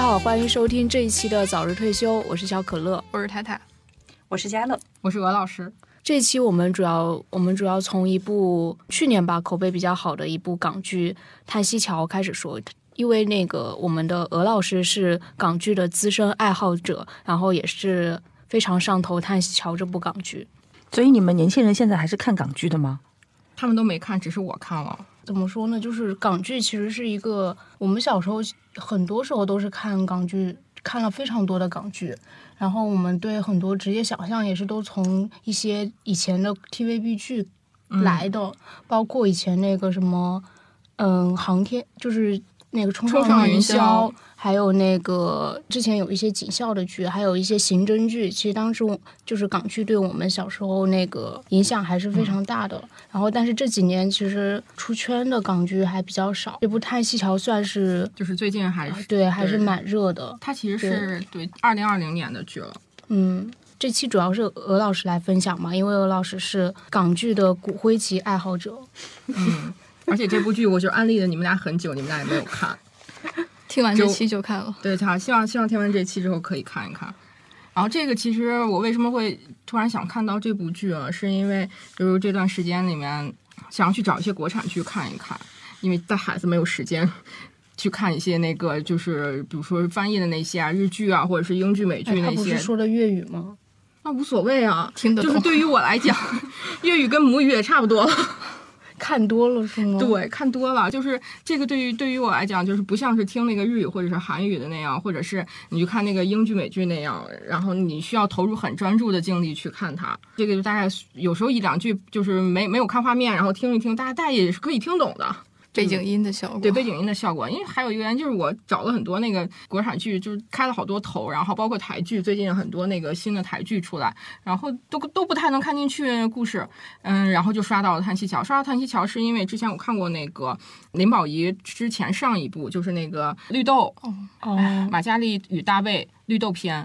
大家好，欢迎收听这一期的早日退休，我是小可乐，我是太太，我是佳乐，我是鹅老师。这一期我们主要我们主要从一部去年吧口碑比较好的一部港剧《叹息桥》开始说，因为那个我们的鹅老师是港剧的资深爱好者，然后也是非常上头《叹息桥》这部港剧。所以你们年轻人现在还是看港剧的吗？他们都没看，只是我看了。怎么说呢？就是港剧其实是一个我们小时候很多时候都是看港剧，看了非常多的港剧。然后我们对很多职业想象也是都从一些以前的 TVB 剧来的，包括以前那个什么，嗯，航天就是那个冲上云霄。还有那个之前有一些警校的剧，还有一些刑侦剧，其实当时就是港剧对我们小时候那个影响还是非常大的。然后，但是这几年其实出圈的港剧还比较少。这部《叹息桥》算是就是最近还是对还是蛮热的。它其实是对二零二零年的剧了。嗯，这期主要是鹅老师来分享嘛，因为鹅老师是港剧的骨灰级爱好者。嗯，而且这部剧我就安利了你们俩很久，你们俩也没有看。听完这期就看了，对他希望希望听完这期之后可以看一看。然后这个其实我为什么会突然想看到这部剧啊？是因为就是这段时间里面想要去找一些国产剧看一看，因为带孩子没有时间去看一些那个就是比如说翻译的那些啊日剧啊或者是英剧美剧那些。他不是说的粤语吗？那无所谓啊，听得就是对于我来讲，粤语跟母语也差不多。看多了是吗？对，看多了，就是这个对于对于我来讲，就是不像是听那个日语或者是韩语的那样，或者是你去看那个英剧美剧那样，然后你需要投入很专注的精力去看它。这个就大概有时候一两句就是没没有看画面，然后听一听，大家大家也是可以听懂的。背景音的效果，对背景音的效果，因为还有一个原因就是我找了很多那个国产剧，就是开了好多头，然后包括台剧，最近很多那个新的台剧出来，然后都都不太能看进去故事，嗯，然后就刷到了《叹息桥》，刷到《叹息桥》是因为之前我看过那个林保怡之前上一部就是那个《绿豆》，哦，马嘉祺与大卫《绿豆篇》。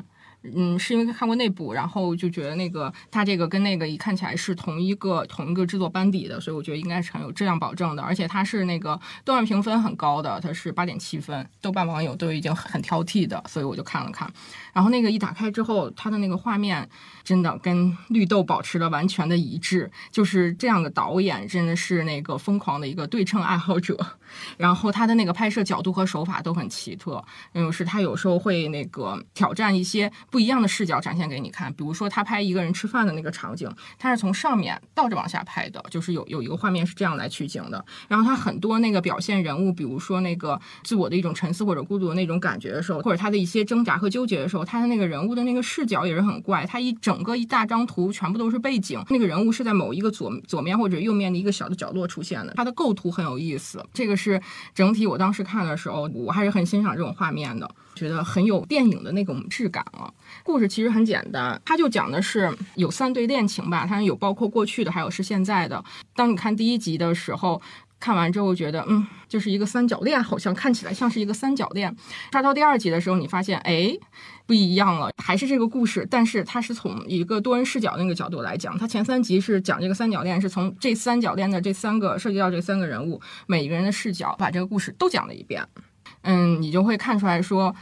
嗯，是因为看过那部，然后就觉得那个他这个跟那个一看起来是同一个同一个制作班底的，所以我觉得应该是很有质量保证的。而且它是那个豆瓣评分很高的，它是八点七分，豆瓣网友都已经很挑剔的，所以我就看了看。然后那个一打开之后，它的那个画面真的跟绿豆保持了完全的一致，就是这样的导演真的是那个疯狂的一个对称爱好者。然后他的那个拍摄角度和手法都很奇特，嗯，是他有时候会那个挑战一些不一样的视角展现给你看。比如说他拍一个人吃饭的那个场景，他是从上面倒着往下拍的，就是有有一个画面是这样来取景的。然后他很多那个表现人物，比如说那个自我的一种沉思或者孤独的那种感觉的时候，或者他的一些挣扎和纠结的时候，他的那个人物的那个视角也是很怪。他一整个一大张图全部都是背景，那个人物是在某一个左左面或者右面的一个小的角落出现的。他的构图很有意思，这个是。整体，我当时看的时候，我还是很欣赏这种画面的，觉得很有电影的那种质感啊。故事其实很简单，它就讲的是有三对恋情吧，它有包括过去的，还有是现在的。当你看第一集的时候，看完之后觉得，嗯，就是一个三角恋，好像看起来像是一个三角恋。刷到第二集的时候，你发现，哎。不一样了，还是这个故事，但是它是从一个多人视角那个角度来讲。它前三集是讲这个三角恋，是从这三角恋的这三个涉及到这三个人物每一个人的视角，把这个故事都讲了一遍。嗯，你就会看出来说。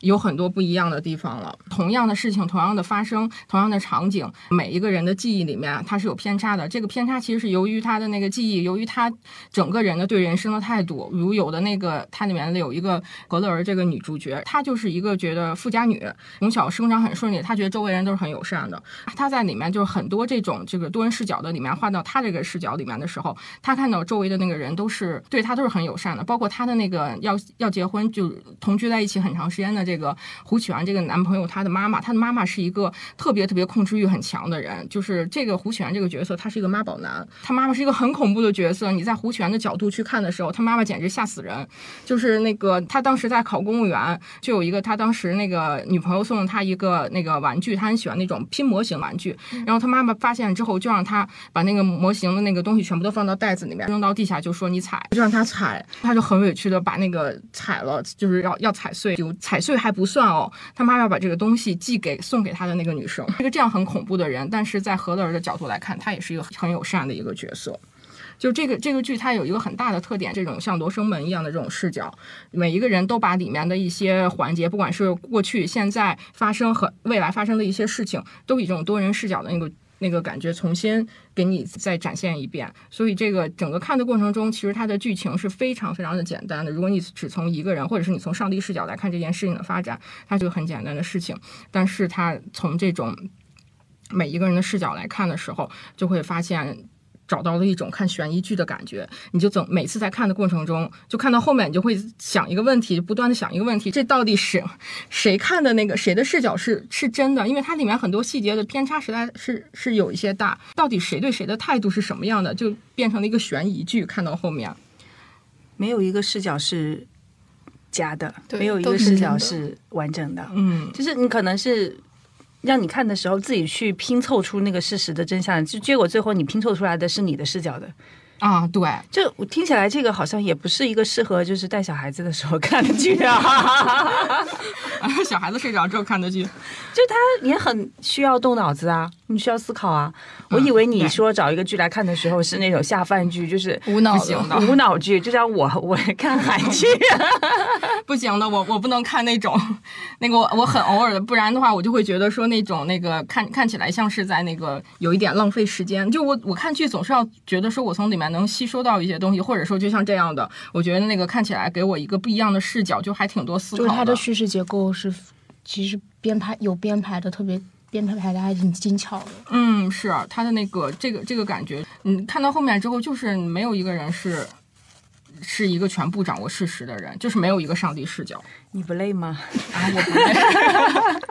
有很多不一样的地方了。同样的事情，同样的发生，同样的场景，每一个人的记忆里面，它是有偏差的。这个偏差其实是由于他的那个记忆，由于他整个人的对人生的态度。如有的那个，它里面的有一个格勒尔这个女主角，她就是一个觉得富家女，从小生长很顺利，她觉得周围人都是很友善的。她在里面就是很多这种这个多人视角的里面换到她这个视角里面的时候，她看到周围的那个人都是对她都是很友善的，包括她的那个要要结婚就同居在一起很长时间的。这个胡启源这个男朋友，他的妈妈，他的妈妈是一个特别特别控制欲很强的人。就是这个胡启源这个角色，他是一个妈宝男，他妈妈是一个很恐怖的角色。你在胡启源的角度去看的时候，他妈妈简直吓死人。就是那个他当时在考公务员，就有一个他当时那个女朋友送了他一个那个玩具，他很喜欢那种拼模型玩具。然后他妈妈发现之后，就让他把那个模型的那个东西全部都放到袋子里面，扔到地下，就说你踩，就让他踩，他就很委屈的把那个踩了，就是要要踩碎，就踩碎。还不算哦，他妈要把这个东西寄给送给他的那个女生，一个这样很恐怖的人，但是在何乐儿的角度来看，他也是一个很友善的一个角色。就这个这个剧它有一个很大的特点，这种像罗生门一样的这种视角，每一个人都把里面的一些环节，不管是过去、现在发生和未来发生的一些事情，都以这种多人视角的那个。那个感觉重新给你再展现一遍，所以这个整个看的过程中，其实它的剧情是非常非常的简单的。如果你只从一个人，或者是你从上帝视角来看这件事情的发展，它就很简单的事情。但是它从这种每一个人的视角来看的时候，就会发现。找到了一种看悬疑剧的感觉，你就总每次在看的过程中，就看到后面，你就会想一个问题，不断的想一个问题，这到底是谁看的那个谁的视角是是真的？因为它里面很多细节的偏差实在是是有一些大，到底谁对谁的态度是什么样的，就变成了一个悬疑剧。看到后面，没有一个视角是假的，对没有一个视角是完整的，嗯，就是你可能是。让你看的时候，自己去拼凑出那个事实的真相，就结果最后你拼凑出来的是你的视角的。啊，对，就我听起来，这个好像也不是一个适合就是带小孩子的时候看的剧啊。小孩子睡着之后看的剧，就他也很需要动脑子啊，你需要思考啊。我以为你说找一个剧来看的时候是那种下饭剧，就是无脑的无脑剧，就像我 我看韩剧，不行的，我我不能看那种，那个我我很偶尔的，不然的话我就会觉得说那种那个看看起来像是在那个有一点浪费时间。就我我看剧总是要觉得说我从里面能吸收到一些东西，或者说就像这样的，我觉得那个看起来给我一个不一样的视角，就还挺多思考就是它的叙事结构是，其实编排有编排的特别，编排排的还挺精巧的。嗯，是他的那个这个这个感觉，嗯，看到后面之后，就是没有一个人是是一个全部掌握事实的人，就是没有一个上帝视角你不累吗？啊，我不累。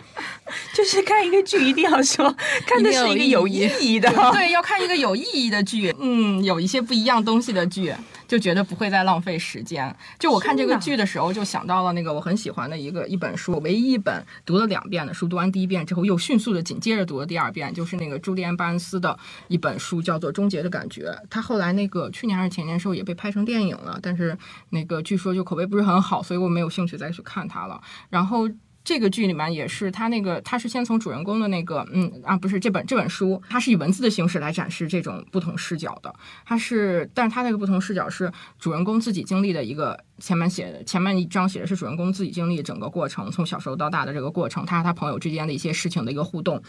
就是看一个剧一定要说看的是一个有意义的，对，要看一个有意义的剧，嗯，有一些不一样东西的剧，就觉得不会再浪费时间。就我看这个剧的时候，就想到了那个我很喜欢的一个一本书，唯一一本读了两遍的书，读完第一遍之后又迅速的紧接着读了第二遍，就是那个朱利安·巴恩斯的一本书，叫做《终结的感觉》。他后来那个去年还是前年时候也被拍成电影了，但是那个据说就口碑不是很好，所以我没有兴趣再去看它了。然后。这个剧里面也是他那个，他是先从主人公的那个，嗯啊，不是这本这本书，它是以文字的形式来展示这种不同视角的。它是，但是它那个不同视角是主人公自己经历的一个前面写前面一章写的是主人公自己经历整个过程，从小时候到大的这个过程，他和他朋友之间的一些事情的一个互动。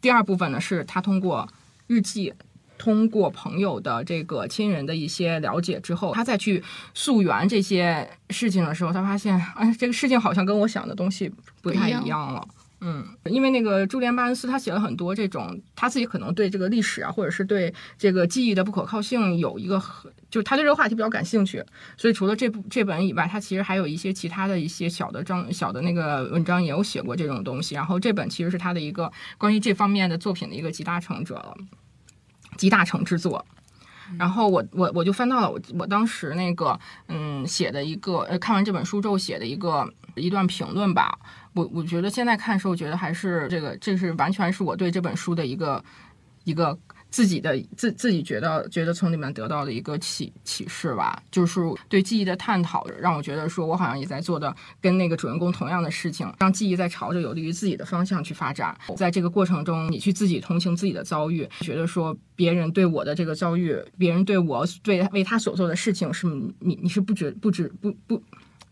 第二部分呢，是他通过日记。通过朋友的这个亲人的一些了解之后，他再去溯源这些事情的时候，他发现，哎，这个事情好像跟我想的东西不太一样了。嗯，因为那个朱利安·巴恩斯他写了很多这种，他自己可能对这个历史啊，或者是对这个记忆的不可靠性有一个很，就是他对这个话题比较感兴趣。所以除了这部这本以外，他其实还有一些其他的一些小的章、小的那个文章也有写过这种东西。然后这本其实是他的一个关于这方面的作品的一个集大成者了。集大成之作。然后我我我就翻到了我我当时那个嗯写的一个呃看完这本书之后写的一个一段评论吧，我我觉得现在看的时候觉得还是这个这是完全是我对这本书的一个一个自己的自自己觉得觉得从里面得到的一个启启示吧，就是对记忆的探讨，让我觉得说我好像也在做的跟那个主人公同样的事情，让记忆在朝着有利于自己的方向去发展。在这个过程中，你去自己同情自己的遭遇，觉得说别人对我的这个遭遇，别人对我对为他所做的事情是你你是不觉不知不不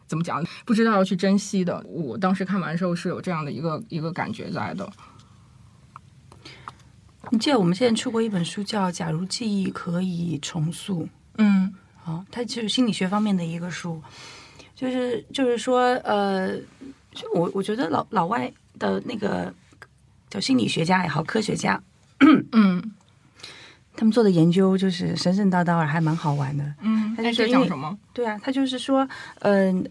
怎么讲，不知道要去珍惜的。我当时看完的时候是有这样的一个一个感觉在的。你记得我们现在出过一本书叫《假如记忆可以重塑》，嗯哦，它就是心理学方面的一个书，就是就是说，呃，就我我觉得老老外的那个叫心理学家也好，科学家，嗯 他们做的研究就是神神叨叨，还蛮好玩的。嗯，他就是讲什么？对啊，他就是说，嗯、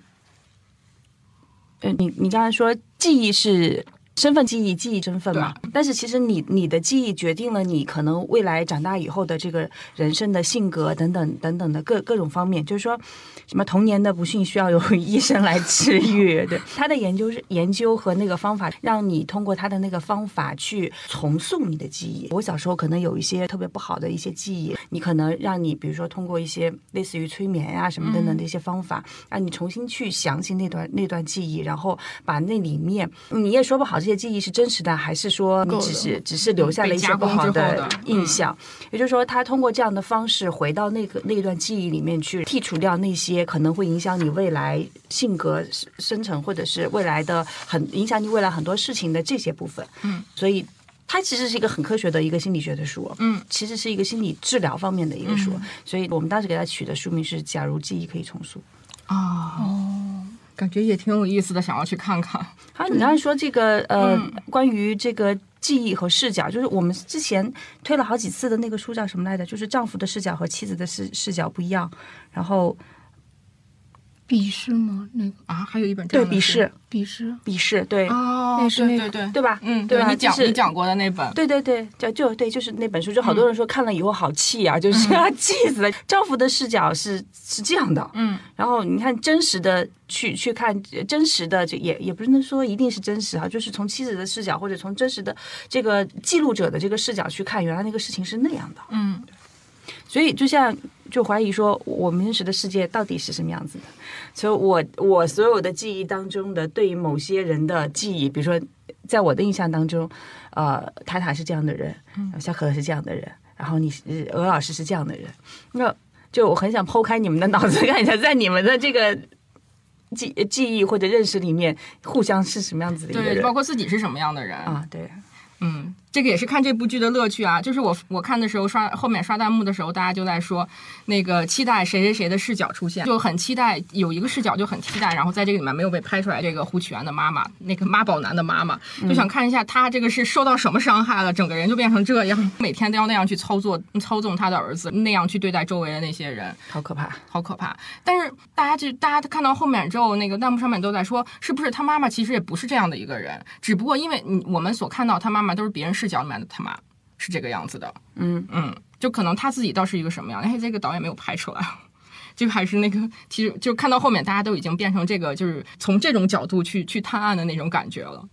呃，你你刚才说记忆是身份记忆，记忆身份嘛，但是其实你你的记忆决定了你可能未来长大以后的这个人生的性格等等等等的各各种方面，就是说。什么童年的不幸需要由医生来治愈？对，他的研究是研究和那个方法，让你通过他的那个方法去重塑你的记忆。我小时候可能有一些特别不好的一些记忆，你可能让你比如说通过一些类似于催眠呀、什么等等的一些方法，让你重新去想起那段那段记忆，然后把那里面你也说不好这这些记忆是真实的，还是说你只是只是留下了一些不好的的印象？也就是说，他通过这样的方式回到那个那一段记忆里面去，剔除掉那些可能会影响你未来性格生成，或者是未来的很影响你未来很多事情的这些部分。嗯，所以。它其实是一个很科学的一个心理学的书，嗯，其实是一个心理治疗方面的一个书，所以我们当时给它取的书名是《假如记忆可以重塑》。啊，感觉也挺有意思的，想要去看看。好，你刚才说这个呃，嗯关于这个记忆和视角，就是我们之前推了好几次的那个书叫什么来着？就是丈夫的视角和妻子的视视角不一样。然后鄙视吗？那个？啊，还有一本对样的书鄙视，鄙视，鄙视，对、哦，那是那个。对对。对，对吧？嗯，对吧？你讲就是你讲过的那本，对对对，就就对，就是那本书，就好多人说看了以后好气啊，就是 气死了。丈夫的视角是是这样的，嗯。然后你看真实的去去看真实的，这也也不能说一定是真实哈，就是从妻子的视角或者从真实的这个记录者的这个视角去看，原来那个事情是那样的。嗯。所以就像就怀疑说，我们认识的世界到底是什么样子的？所以我我所有的记忆当中的对于某些人的记忆，比如说在我的印象当中，呃，塔塔是这样的人，小可可是这样的人，然后你是鹅老师是这样的人，那就我很想剖开你们的脑子，看一下在你们的这个记记忆或者认识里面，互相是什么样子的一个对，人包括自己是什么样的人。啊？对，嗯，这个也是看这部剧的乐趣啊。就是我我看的时候刷后面刷弹幕的时候，大家就在说那个期待谁谁谁的视角出现，就很期待有一个视角就很期待，然后在这个里面没有被拍出来，这个胡启源的妈妈，那个妈宝男的妈妈，就想看一下他这个是受到什么伤害了，整个人就变成这样，每天都要那样去操作操纵他的儿子，那样去对待周围的那些人。好可怕。好可怕！但是大家就大家看到后面之后，那个弹幕上面都在说，是不是他妈妈其实也不是这样的一个人，只不过因为你我们所看到他妈妈都是别人视角里面的他妈是这个样子的，嗯嗯，就可能他自己倒是一个什么样，哎，这个导演没有拍出来。就还是那个，其实就看到后面，大家都已经变成这个，就是从这种角度去去探案的那种感觉了。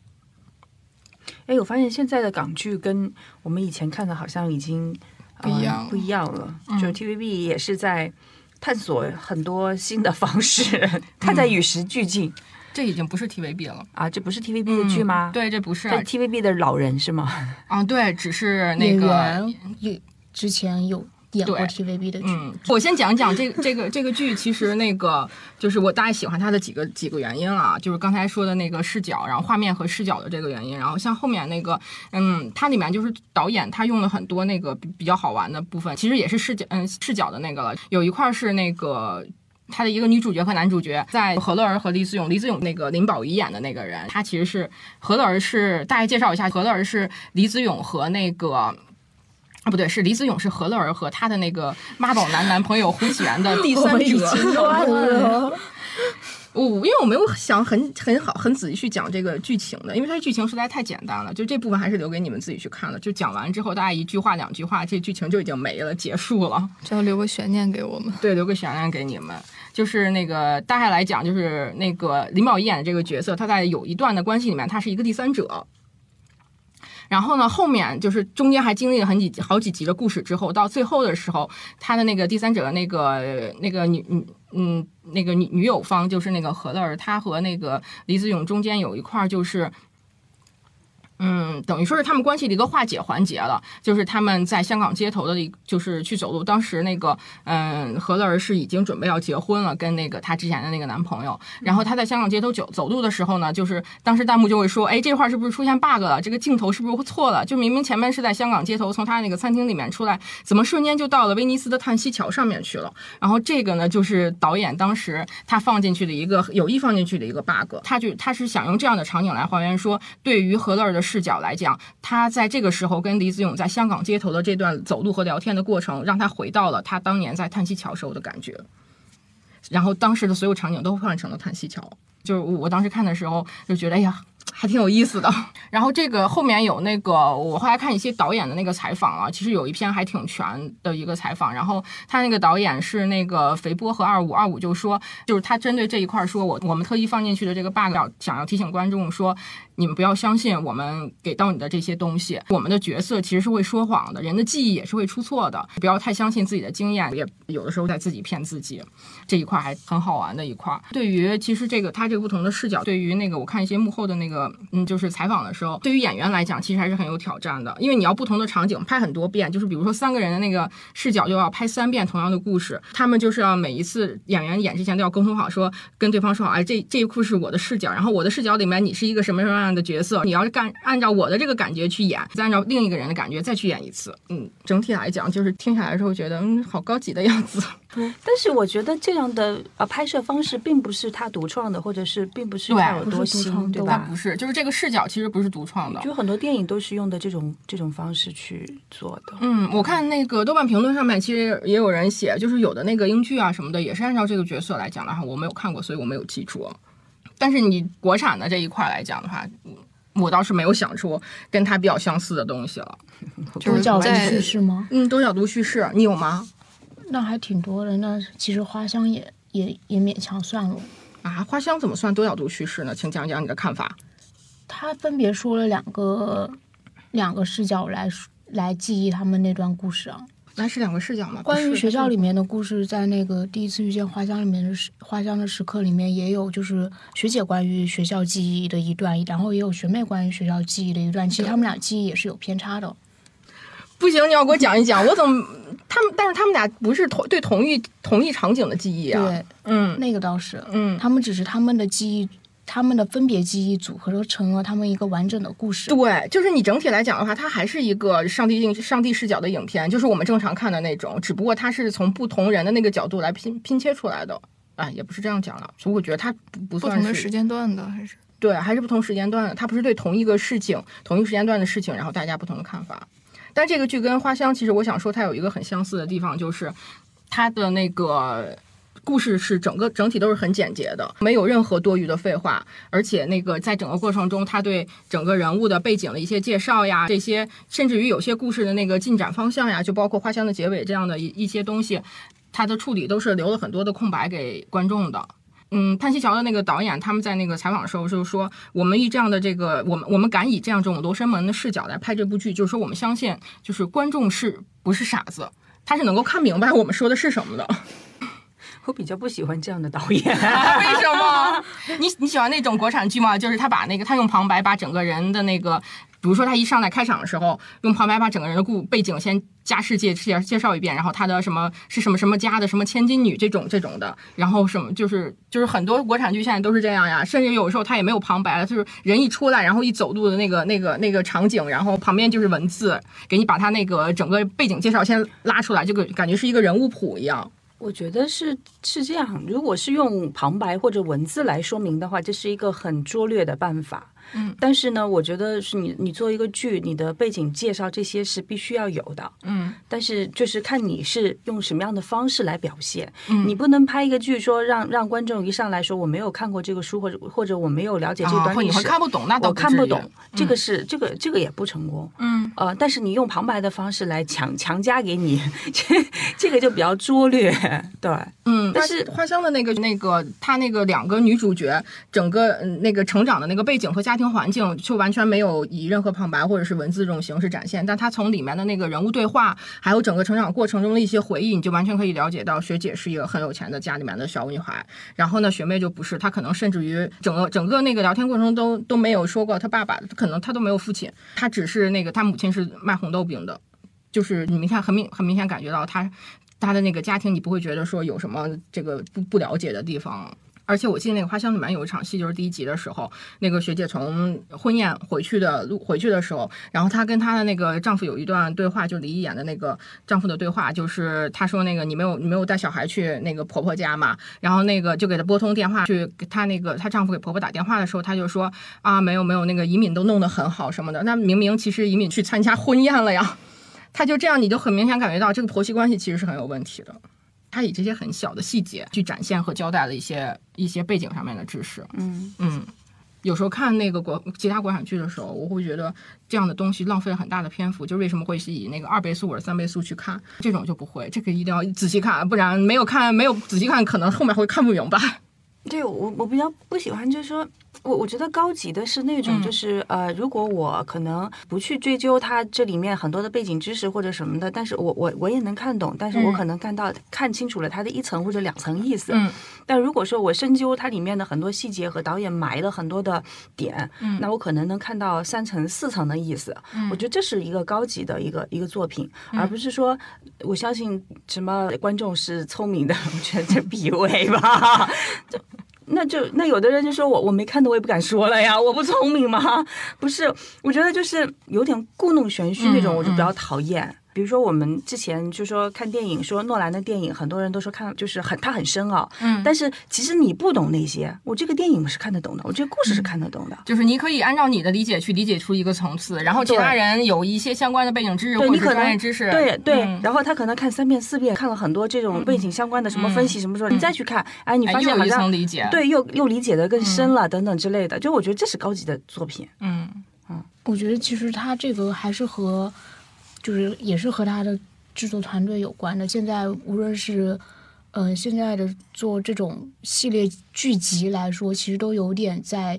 哎，我发现现在的港剧跟我们以前看的好像已经、呃不一样了不一样了。嗯就 TVB 也是在探索很多新的方式，它在与时俱进、这已经不是 TVB 了，啊！这不是 TVB 的剧吗？嗯，对，这不是这啊 TVB 的老人是吗？啊，对，只是那演个员有之前有演过 TVB 的剧，嗯，我先讲讲这个 这个这个剧，其实那个就是我大概喜欢它的几个几个原因啊，就是刚才说的那个视角，然后画面和视角的这个原因，然后像后面那个，嗯，它里面就是导演他用了很多那个比比较好玩的部分，其实也是视角嗯视角的那个了，有一块是那个。他的一个女主角和男主角在何乐儿和李子勇，李子勇那个林保怡演的那个人，他其实是何乐儿是大概介绍一下，何乐儿是李子勇和那个啊，不对，是李子勇是何乐儿和她的那个妈宝男男朋友胡启源的第三者。我因为我没有想很很好很仔细去讲这个剧情的，因为它剧情实在太简单了，就这部分还是留给你们自己去看了。就讲完之后，大家一句话两句话，这剧情就已经没了，结束了。就要留个悬念给我们。对，留个悬念给你们。就是那个大概来讲，就是那个林保怡演的这个角色，他在有一段的关系里面，他是一个第三者。然后呢，后面就是中间还经历了很几好几集的故事之后，到最后的时候，他的那个第三者的那个那个女女嗯那个女女友方就是那个何乐儿，她和那个李子勇中间有一块就是。嗯，等于说是他们关系的一个化解环节了，就是他们在香港街头的一，就是去走路。当时那个，嗯，何乐儿是已经准备要结婚了，跟那个她之前的那个男朋友。然后她在香港街头走走路的时候呢，就是当时弹幕就会说，哎，这块儿是不是出现 bug 了？这个镜头是不是错了？就明明前面是在香港街头，从她那个餐厅里面出来，怎么瞬间就到了威尼斯的叹息桥上面去了？然后这个呢，就是导演当时他放进去的一个有意放进去的一个 bug，他就他是想用这样的场景来还原说，对于何乐儿的视角来讲，他在这个时候跟李子勇在香港街头的这段走路和聊天的过程，让他回到了他当年在叹息桥时候的感觉。然后当时的所有场景都换成了叹息桥，就是我当时看的时候就觉得，哎呀。还挺有意思的，然后这个后面有那个，我后来看一些导演的那个采访啊，其实有一篇还挺全的一个采访。然后他那个导演是那个肥波和二五，二五就说，就是他针对这一块说，我我们特意放进去的这个 bug，想要提醒观众说，你们不要相信我们给到你的这些东西，我们的角色其实是会说谎的，人的记忆也是会出错的，不要太相信自己的经验，也有的时候在自己骗自己。这一块还很好玩的一块。对于其实这个他这个不同的视角，对于那个我看一些幕后的那个嗯，就是采访的时候，对于演员来讲，其实还是很有挑战的，因为你要不同的场景拍很多遍，就是比如说三个人的那个视角就要拍三遍同样的故事，他们就是要每一次演员演之前都要沟通好，说跟对方说好，哎，这这一库是我的视角，然后我的视角里面你是一个什么什么样样的角色，你要是干按照我的这个感觉去演，再按照另一个人的感觉再去演一次。嗯，整体来讲，就是听下来之后觉得，嗯，好高级的样子。但是我觉得这样的呃拍摄方式并不是他独创的，或者是并不是他有多新，对吧？不是，就是这个视角其实不是独创的。就很多电影都是用的这种这种方式去做的。嗯，我看那个豆瓣评论上面其实也有人写，就是有的那个英剧啊什么的，也是按照这个角色来讲的哈，我没有看过，所以我没有记住。但是你国产的这一块来讲的话，嗯我倒是没有想出跟它比较相似的东西了。就是多角度叙事吗？嗯，多角度叙事，你有吗？那还挺多的。那其实花香也也也勉强算了。啊，花香怎么算多角度叙事呢？请讲讲你的看法。他分别说了两个两个视角来来记忆他们那段故事啊。那是两个视角嘛？关于学校里面的故事，在那个第一次遇见花香里面的时花香的时刻里面，也有就是学姐关于学校记忆的一段，然后也有学妹关于学校记忆的一段。其实他们俩记忆也是有偏差的。不行，你要给我讲一讲，我怎么他们？但是他们俩不是同对同一同一场景的记忆啊。对，嗯那个倒是，嗯，他们只是他们的记忆，他们的分别记忆组合成了他们一个完整的故事。对，就是你整体来讲的话，它还是一个上帝镜上帝视角的影片，就是我们正常看的那种，只不过它是从不同人的那个角度来拼拼切出来的。哎，也不是这样讲了，所以我觉得它不不算是不同的时间段的，还是对，还是不同时间段的，它不是对同一个事情、同一个时间段的事情，然后大家不同的看法。但这个剧跟《花香》其实我想说，它有一个很相似的地方，就是它的那个故事是整个整体都是很简洁的，没有任何多余的废话，而且那个在整个过程中，他对整个人物的背景的一些介绍呀，这些甚至于有些故事的那个进展方向呀，就包括《花香》的结尾这样的一一些东西，它的处理都是留了很多的空白给观众的。嗯，叹息桥的那个导演，他们在那个采访的时候就是说，我们以这样的这个，我们我们敢以这样这种罗生门的视角来拍这部剧，就是说我们相信，就是观众是不是傻子，他是能够看明白我们说的是什么的。我比较不喜欢这样的导演。为什么？你你喜欢那种国产剧吗？就是他把那个他用旁白把整个人的那个，比如说他一上来开场的时候，用旁白把整个人的故背景先加世界介介绍一遍，然后他的什么是什么什么家的什么千金女这种这种的，然后什么就是就是很多国产剧现在都是这样呀，甚至有时候他也没有旁白了，就是人一出来，然后一走路的那个那个那个场景，然后旁边就是文字，给你把他那个整个背景介绍先拉出来，就感觉是一个人物谱一样。我觉得是是这样，如果是用旁白或者文字来说明的话，这是一个很拙劣的办法。嗯，但是呢，我觉得是你你做一个剧，你的背景介绍这些是必须要有的。嗯。但是就是看你是用什么样的方式来表现，嗯。你不能拍一个剧说让让观众一上来说我没有看过这个书，或者或者我没有了解这段历史，看不懂，那倒我不至于。看不懂，这个是、这个这个也不成功。嗯。呃，但是你用旁白的方式来强强加给你，这这个就比较拙劣，对。嗯，但是花花香的那个那个，他那个两个女主角，整个嗯那个成长的那个背景和家庭听环境，就完全没有以任何旁白或者是文字这种形式展现。但她从里面的那个人物对话，还有整个成长过程中的一些回忆，你就完全可以了解到，学姐是一个很有钱的家里面的小女孩。然后呢，学妹就不是，她可能甚至于整个整个那个聊天过程中都都没有说过她爸爸，可能她都没有父亲，她只是那个她母亲是卖红豆饼的。就是你明看很明很明显感觉到她他的那个家庭，你不会觉得说有什么这个不不了解的地方。而且我记得那个《花香》里面有一场戏，就是第一集的时候，那个学姐从婚宴回去的路回去的时候，然后她跟她的那个丈夫有一段对话，就李一演的那个丈夫的对话，就是她说那个你没有你没有带小孩去那个婆婆家嘛，然后那个就给她拨通电话去给她那个她丈夫给婆婆打电话的时候，她就说啊没有没有那个移民都弄得很好什么的，那明明其实移民去参加婚宴了呀。她就这样，你就很明显感觉到这个婆媳关系其实是很有问题的。他以这些很小的细节去展现和交代了一些一些背景上面的知识。嗯，嗯，有时候看那个国其他国产剧的时候，我会觉得这样的东西浪费了很大的篇幅。就为什么会是以那个二倍速或者三倍速去看，这种就不会，这个一定要仔细看，不然没有看没有仔细看，可能后面会看不明白。对我我比较不喜欢，就是说我我觉得高级的是那种，嗯就是、呃，如果我可能不去追究它这里面很多的背景知识或者什么的，但是我我我也能看懂，但是我嗯可能看到、看清楚了它的一层或者两层意思。嗯但如果说我深究它里面的很多细节和导演埋了很多的点，嗯那我可能能看到三层四层的意思。嗯我觉得这是一个高级的一个一个作品，而不是说我相信什么观众是聪明的，我觉得这比 伪吧。就那就那有的人就说我我没看懂我也不敢说了呀，我不聪明吗？不是，我觉得就是有点故弄玄虚那种，嗯我就比较讨厌。比如说我们之前就说看电影，说诺兰的电影，很多人都说看就是很他很深奥，嗯，但是其实你不懂那些，我这个电影是看得懂的，我这个故事是看得懂的。就是你可以按照你的理解去理解出一个层次，然后其他人有一些相关的背景知识或者是对你可能专业知识，对对，嗯然后他可能看三遍四遍，看了很多这种背景相关的什么分析什么时候，你再去看，哎，你哎又有一发现好像层理解，，对又又理解的更深了等等之类的，就我觉得这是高级的作品。嗯我觉得其实他这个还是和，就是也是和他的制作团队有关的。现在无论是，呃，现在的做这种系列剧集来说，其实都有点在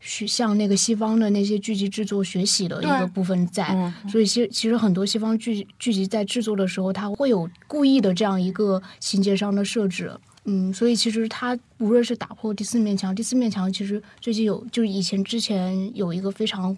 学向那个西方的那些剧集制作学习的一个部分在。嗯所以其实其实很多西方剧剧集在制作的时候，它会有故意的这样一个情节上的设置。嗯，所以其实它无论是打破第四面墙，第四面墙其实最近有，就是以前之前有一个非常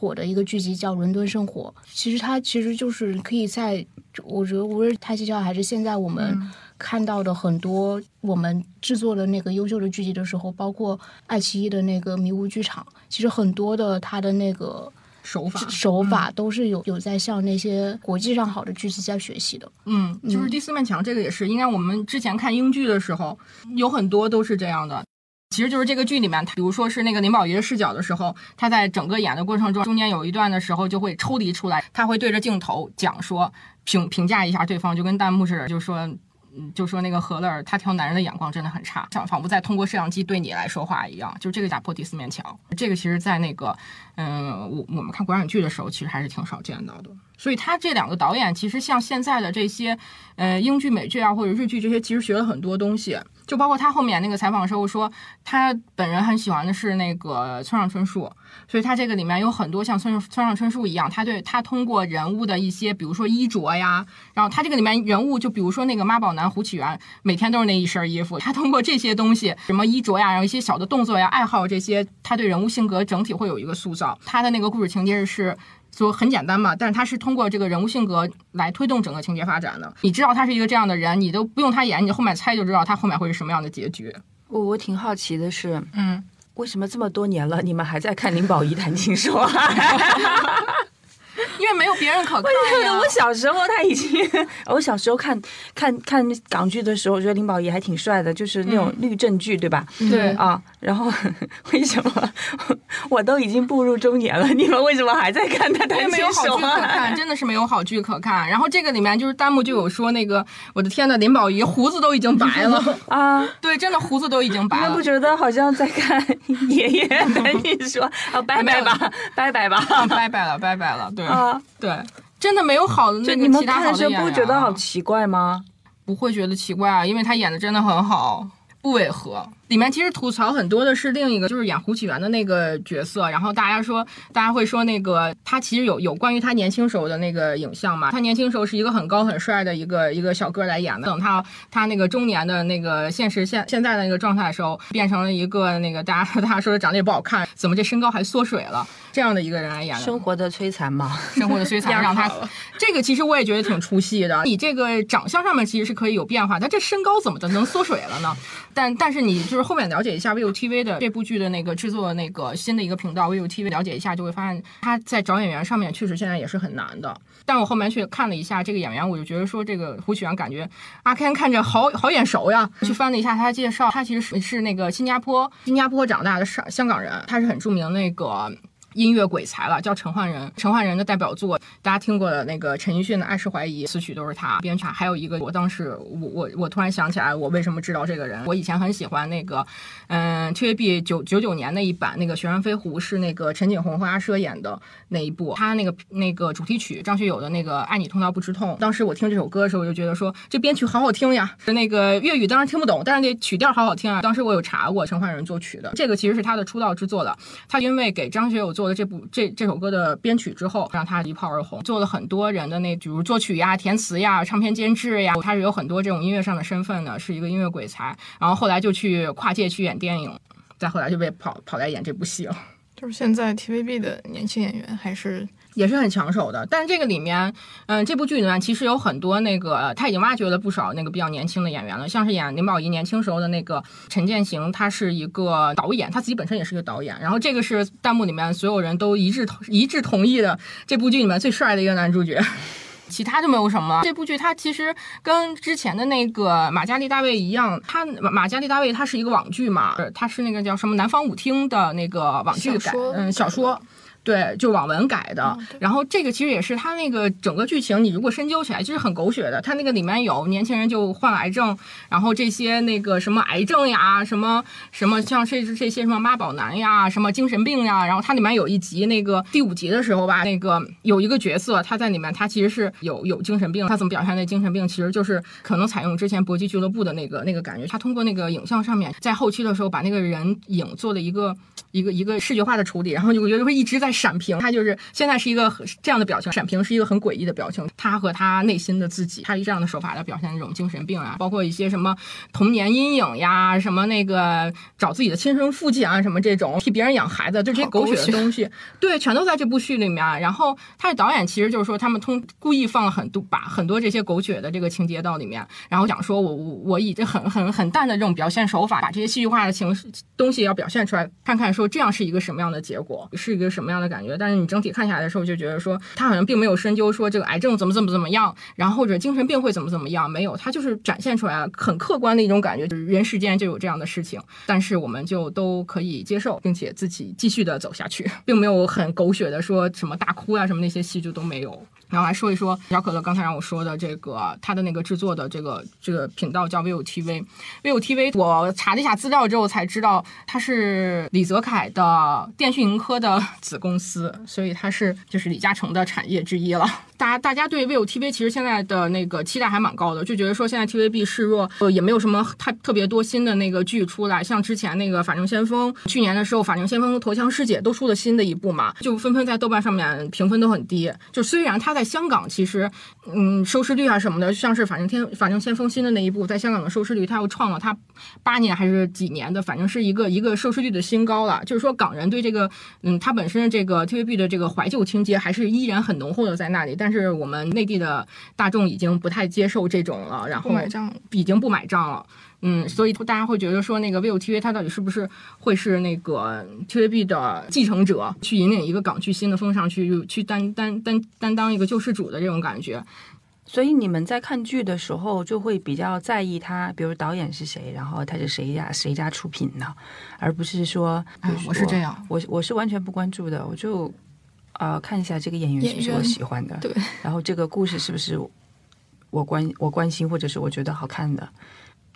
火的一个剧集叫《伦敦生活》，其实它其实就是可以在，我觉得无论是泰西教还是现在我们看到的很多我们制作的那个优秀的剧集的时候，包括爱奇艺的那个迷雾剧场，其实很多的它的那个手法手法都是有有在向那些国际上好的剧集在学习的。嗯，就是第四面墙这个也是，应该我们之前看英剧的时候，有很多都是这样的。其实就是这个剧里面，比如说是那个林保怡的视角的时候，他在整个演的过程中，中间有一段的时候就会抽离出来，他会对着镜头讲说评评价一下对方，就跟弹幕似的，就说。嗯，就说那个何乐儿，他挑男人的眼光真的很差，像仿佛在通过摄像机对你来说话一样，就这个打破第四面墙。这个其实，在那个，嗯，我我们看国产剧的时候，其实还是挺少见到的。所以他这两个导演，其实像现在的这些，呃，英剧、美剧啊，或者日剧这些，其实学了很多东西。就包括他后面那个采访的时候说，他本人很喜欢的是那个村上春树，所以他这个里面有很多像村村上春树一样，他对他通过人物的一些，比如说衣着呀，然后他这个里面人物，就比如说那个妈宝男胡启源，每天都是那一身衣服，他通过这些东西，什么衣着呀，然后一些小的动作呀、爱好这些，他对人物性格整体会有一个塑造。他的那个故事情节是。说很简单嘛，但是他是通过这个人物性格来推动整个情节发展的。你知道他是一个这样的人，你都不用他演，你后面猜就知道他后面会是什么样的结局。我我挺好奇的是，嗯，为什么这么多年了，你们还在看林保怡谈情说爱？因为没有别人可看呀。我小时候他已经，我小时候看看看港剧的时候，我觉得林保怡还挺帅的，就是那种律政剧，对吧？对啊，然后为什么我都已经步入中年了，你们为什么还在看他因为没有好剧可？看，真的是没有好剧可看。然后这个里面就是弹幕就有说那个，我的天呐，林保怡胡子都已经白了，啊，对，真的胡子都已经白了你们不。觉得好像在看爷爷谈情说啊？拜拜吧，拜拜吧啊，拜拜了，拜拜了，对、啊！对，真的没有好的那个其他看的时候好的演员不觉得啊好奇怪吗？不会觉得奇怪啊，因为他演的真的很好，不违和。里面其实吐槽很多的是另一个，就是演胡启源的那个角色。然后大家说，大家会说那个他其实有有关于他年轻时候的那个影像嘛？他年轻时候是一个很高很帅的一个一个小哥来演的。等他他那个中年的那个现实现现在的那个状态的时候，变成了一个那个大家大家说长得也不好看，怎么这身高还缩水了这样的一个人来演的。生活的摧残嘛。生活的摧残，让他这个其实我也觉得挺出戏的。你这个长相上面其实是可以有变化，但这身高怎么的能缩水了呢？但但是你就是后面了解一下 ViuTV 的这部剧的那个制作那个新的一个频道 ViuTV，了解一下就会发现他在找演员上面确实现在也是很难的。但我后面去看了一下这个演员，我就觉得说这个胡启源感觉阿 Ken 看着好好眼熟呀。去翻了一下他的介绍，他其实是是那个新加坡新加坡长大的上香港人，他是很著名那个。音乐鬼才了，叫陈奂仁。陈奂仁的代表作，大家听过的那个陈奕迅的《爱是怀疑》，词曲都是他编曲。还有一个，我当时我我我突然想起来，我为什么知道这个人？我以前很喜欢那个，嗯，TVB 九九九年那一版那个《雪山飞狐》，是那个陈锦鸿和阿佘演的那一部。他那个那个主题曲张学友的那个《爱你痛到不知痛》，当时我听这首歌的时候，我就觉得说这编曲好好听呀。是那个粤语当然听不懂，但是那曲调好好听啊。当时我有查过陈奂仁作曲的，这个其实是他的出道之作了。他因为给张学友做了这部这这首歌的编曲之后，让他一炮而红，做了很多人的那，比如作曲呀、填词呀、唱片监制呀，他是有很多这种音乐上的身份的，是一个音乐鬼才。然后后来就去跨界去演电影，再后来就被跑跑来演这部戏了。就是现在 TVB 的年轻演员还是也是很抢手的，但是这个里面，嗯，这部剧里面其实有很多那个他已经挖掘了不少那个比较年轻的演员了，像是演林保怡年轻时候的那个陈建行，他是一个导演，他自己本身也是个导演。然后这个是弹幕里面所有人都一致一致同意的，这部剧里面最帅的一个男主角。其他就没有什么。这部剧它其实跟之前的那个《马加丽大卫》一样，它《马加丽大卫》它是一个网剧嘛，它是那个叫什么《南方舞厅》的那个网剧改，嗯，小说。对，就网文改的。然后这个其实也是他那个整个剧情，你如果深究起来，其实很狗血的。他那个里面有年轻人就患癌症，然后这些那个什么癌症呀，什么什么像这这些什么妈宝男呀，什么精神病呀。然后它里面有一集，那个第五集的时候吧，那个有一个角色他在里面，他其实是有有精神病。他怎么表现那精神病？其实就是可能采用之前搏击俱乐部的那个那个感觉。他通过那个影像上面，在后期的时候把那个人影做了一个一个一个视觉化的处理，然后就我觉得会一直在。闪屏，他就是现在是一个这样的表情。闪屏是一个很诡异的表情，他和他内心的自己，他以这样的手法来表现这种精神病啊，包括一些什么童年阴影呀，什么那个找自己的亲生父亲啊，什么这种替别人养孩子，就这些狗血的东西，对，全都在这部剧里面。然后他的导演其实就是说，他们通故意放了很多把很多这些狗血的这个情节到里面，然后讲说我我我以这很很很淡的这种表现手法，把这些戏剧化的情东西要表现出来，看看说说这样是一个什么样的结果，是一个什么样的。感觉，但是你整体看下来的时候，就觉得说他好像并没有深究说这个癌症怎么怎么怎么样，然后或者精神病会怎么怎么样，没有，他就是展现出来了很客观的一种感觉，就是人世间就有这样的事情，但是我们就都可以接受，并且自己继续的走下去，并没有很狗血的说什么大哭啊什么那些戏就都没有。然后来说一说小可乐刚才让我说的这个他的那个制作的这个这个频道叫 vivo TV，vivo TV 我查了一下资料之后才知道它是李泽楷的电讯盈科的 子公司，所以它是就是李嘉诚的产业之一了。大家大家对 vivo TV 其实现在的那个期待还蛮高的，就觉得说现在 TVB 示弱，呃也没有什么太特别多新的那个剧出来，像之前那个《法证先锋》，去年的时候《法证先锋》和《驼枪师姐》都出了新的一部嘛，就纷纷在豆瓣上面评分都很低。就虽然它在在香港其实，嗯，收视率啊什么的，像是反正天反正先锋新的那一部，在香港的收视率，它又创了它八年还是几年的，反正是一个一个收视率的新高了。就是说，港人对这个，嗯，它本身这个 TVB 的这个怀旧情节还是依然很浓厚的在那里。但是我们内地的大众已经不太接受这种了，然后已经不买账了。所以大家会觉得说，那个 vivo TV 它到底是不是会是那个 TVB 的继承者，去引领一个港剧新的风尚，去去担担担担当一个救世主的这种感觉。所以你们在看剧的时候，就会比较在意他，比如导演是谁，然后他是谁家谁家出品的，而不是说，我是这样，我我是完全不关注的，我就呃看一下这个演员是不是我喜欢的，对，然后这个故事是不是我关我关心，或者是我觉得好看的。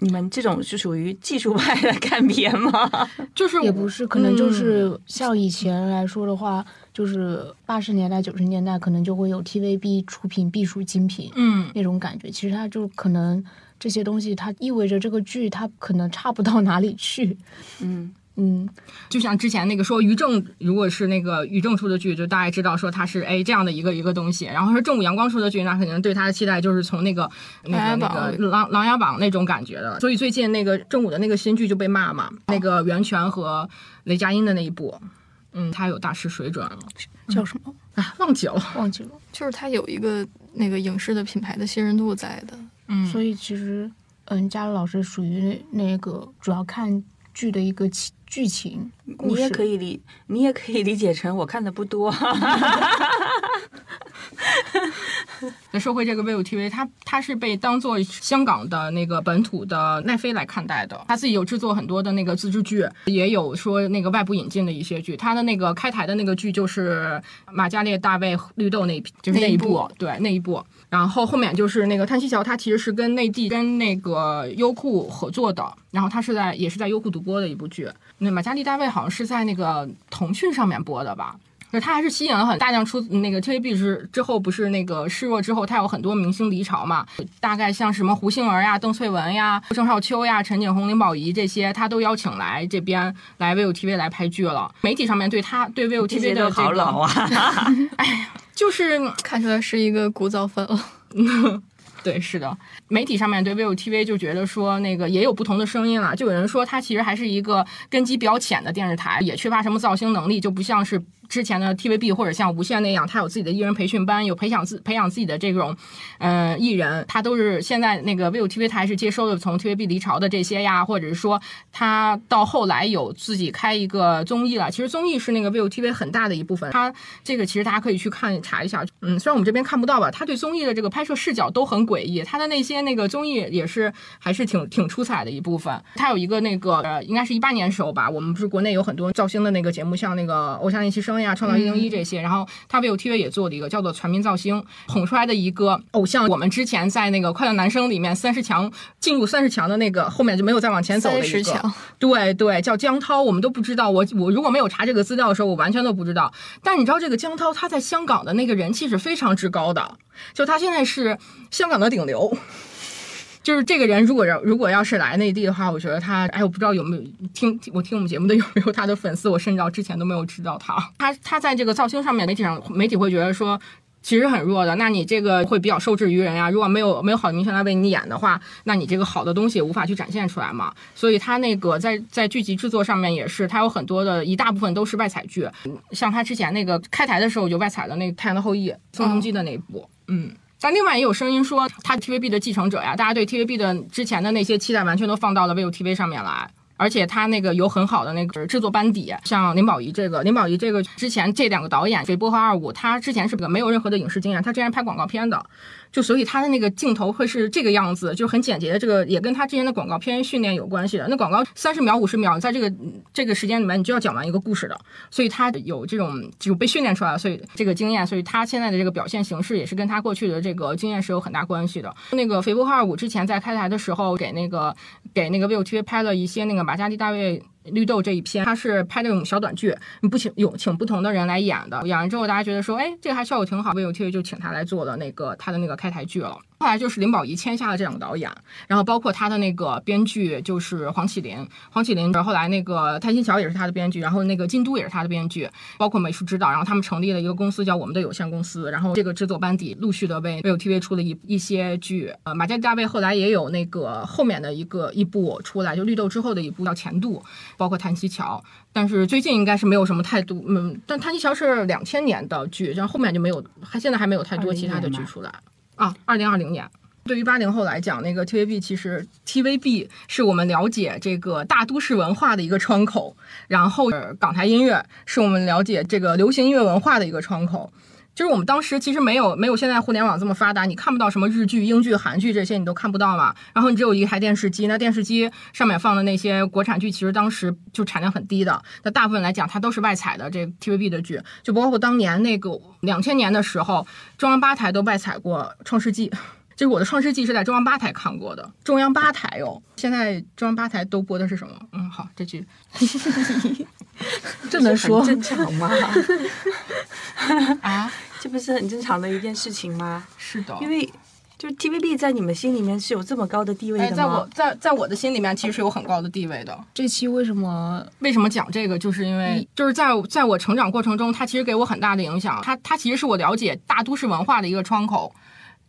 你们这种是属于技术派的看片吗？就是也不是，可能就是像以前来说的话，就是八十年代、九十年代，可能就会有 TVB 出品必属精品，嗯，那种感觉。其实它就可能这些东西，它意味着这个剧它可能差不到哪里去，嗯。嗯，就像之前那个说于正，如果是那个于正出的剧，就大家知道说他是哎这样的一个一个东西。然后说正午阳光出的剧，那肯定对他的期待就是从那个那个那个琅琅琊榜那种感觉的。所以最近那个正午的那个新剧就被骂嘛，那个袁泉和雷佳音的那一部，嗯，他有大师水准了，叫什么？哎，忘记了，忘记了。就是他有一个那个影视的品牌的信任度在的，嗯，所以其实嗯，佳乐老师属于那个主要看剧的一个起。剧情，你也可以理，你也可以理解成我看的不多。那说回这个 ViuTV，它它是被当做香港的那个本土的奈飞来看待的。他自己有制作很多的那个自制剧，也有说那个外部引进的一些剧。他的那个开台的那个剧就是《马加列大卫绿豆》那一就是那一部，对那一部。然后后面就是那个叹息桥，它其实是跟内地跟那个优酷合作的，然后它是在也是在优酷独播的一部剧。那马加丽大卫好像是在那个腾讯上面播的吧？就他还是吸引了很大量出那个 TVB 之之后不是那个示弱之后，他有很多明星离巢嘛，大概像什么胡杏儿呀、邓萃雯呀、郑少秋呀、陈景洪、林保怡这些，他都邀请来这边来 ViuTV 来拍剧了。媒体上面对他对 ViuTV 的这好老个，啊！就是看出来是一个古早粉了。对，是的，媒体上面对 ViuTV 就觉得说那个也有不同的声音了，就有人说它其实还是一个根基比较浅的电视台，也缺乏什么造星能力，就不像是之前的 TVB 或者像无线那样，它有自己的艺人培训班，有培养自培养自己的这种嗯、呃艺人，它都是现在那个 ViuTV 台是接收的从 TVB 离巢的这些呀，或者是说它到后来有自己开一个综艺了，其实综艺是那个 ViuTV 很大的一部分，它这个其实大家可以去看查一下，嗯，虽然我们这边看不到吧，它对综艺的这个拍摄视角都很诡异，它的那些那个综艺也是还是挺挺出彩的一部分。它有一个那个呃，应该是一八年时候吧，我们不是国内有很多造星的那个节目，像那个《偶像练习生》呀、《创造一零一》这些，然后他 ViuTV 也做了一个叫做《全民造星》，捧出来的一个偶像，我们之前在那个《快乐男生》里面三十强进入三十强的那个，后面就没有再往前走的一个。对对，叫江涛，我们都不知道。我我如果没有查这个资料的时候，我完全都不知道。但你知道这个江涛他在香港的那个人气是非常之高的，就他现在是香港的顶流。就是这个人，如果要如果要是来内地的话，我觉得他，哎，我不知道有没有听我听我们节目的有没有他的粉丝，我甚至到之前都没有知道他。他他在这个造星上面，媒体上媒体会觉得说。其实很弱的，那你这个会比较受制于人呀、如果没有没有好的明星来为你演的话，那你这个好的东西也无法去展现出来嘛。所以他那个在在剧集制作上面也是，他有很多的一大部分都是外采剧，像他之前那个开台的时候就外采的那个《太阳的后裔》宋仲基的那一部，嗯。但另外也有声音说，他 TVB 的继承者呀，大家对 TVB 的之前的那些期待完全都放到了 ViuTV 上面来。而且他那个有很好的那个制作班底，像林保怡这个，林保怡这个之前这两个导演，水波和二五，他之前是个没有任何的影视经验，他之前拍广告片的，就所以他的那个镜头会是这个样子，就很简洁的，这个也跟他之前的广告片训练有关系的。那广告三十秒、五十秒，在这个这个时间里面，你就要讲完一个故事的，所以他有这种就被训练出来了，所以这个经验，所以他现在的这个表现形式也是跟他过去的这个经验是有很大关系的。那个肥波和二五之前在开台的时候，给那个给那个 ViuTV 拍了一些那个马加丽大卫。绿豆这一篇，他是拍那种小短剧，你不请有请不同的人来演的，演完之后大家觉得说，哎，这个还效果挺好，ViuTV 就请他来做的那个他的那个开台剧了。后来就是林保怡签下了这两个导演，然后包括他的那个编剧就是黄启林，黄启林后来那个《叹息桥》也是他的编剧，然后那个《京都》也是他的编剧，包括美术指导，然后他们成立了一个公司叫我们的有限公司，然后这个制作班底陆续的为 ViuTV 出了一一些剧，呃，马加丽大卫后来也有那个后面的一个一部出来，就绿豆之后的一部叫《前度》，包括《叹息桥》，但是最近应该是没有什么太多，嗯，但《叹息桥》是两千年的剧，然后后面就没有，还现在还没有太多其他的剧出来。啊，二零二零年。对于八零后来讲，那个 TVB 其实 TVB 是我们了解这个大都市文化的一个窗口，然后、港台音乐是我们了解这个流行音乐文化的一个窗口。就是我们当时其实没有没有现在互联网这么发达，你看不到什么日剧、英剧、韩剧这些你都看不到嘛。然后你只有一台电视机，那电视机上面放的那些国产剧，其实当时就产量很低的。那大部分来讲，它都是外采的这 TVB 的剧，就包括当年那个两千年的时候，中央八台都外采过《创世纪》。就是我的《创世纪》是在中央八台看过的，中央八台哦。现在中央八台都播的是什么？嗯，好，这句 这能说正常吗？啊，这不是很正常的一件事情吗？是的，因为就是 TVB 在你们心里面是有这么高的地位哎，的在我？在在我的心里面，其实是有很高的地位的。这期为什么为什么讲这个？就是因为就是在在我成长过程中，它其实给我很大的影响。它它其实是我了解大都市文化的一个窗口。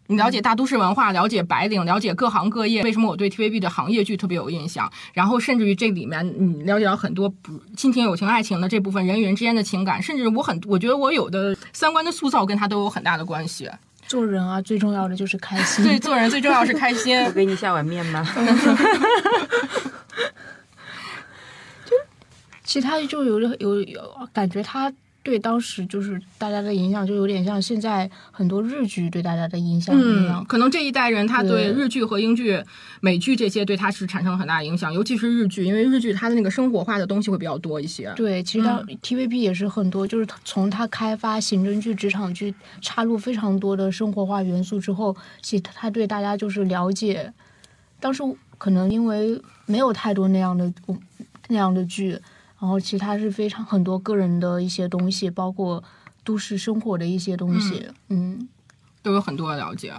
你了解大都市文化，了解白领，了解各行各业。为什么我对 TVB 的行业剧特别有印象？然后甚至于这里面你了解到很多不亲情、友情、爱情的这部分人与人之间的情感，甚至我很我觉得我有的三观的塑造跟他都有很大的关系。做人啊？最重要的就是开心。对，做人最重要是开心。我给你下碗面吧。就？其他就有有有感觉他对当时就是大家的影响，就有点像现在很多日剧对大家的影响一样。嗯，可能这一代人他对对日剧和英剧、美剧这些对他是产生了很大的影响，尤其是日剧，因为日剧它的那个生活化的东西会比较多一些。对，其实它嗯 TVB 也是很多，就是从它开发刑侦剧、职场剧，插入非常多的生活化元素之后，其实它对大家就是了解。当时可能因为没有太多那样的那样的剧，然后其实它是非常很多个人的一些东西，包括都市生活的一些东西。嗯都有很多的了解。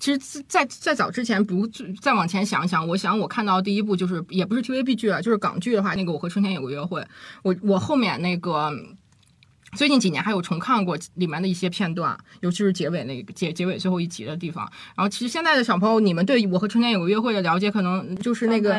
其实自，在在早之前，不如再往前想想，我想我看到第一部就是也不是 TVB 剧了，就是港剧的话，那个《我和春天有个约会》，我我后面那个最近几年还有重看过里面的一些片段，尤其是结尾那个结结尾最后一集的地方。然后，其实现在的小朋友，你们对我和春天有个约会的了解，可能就是那个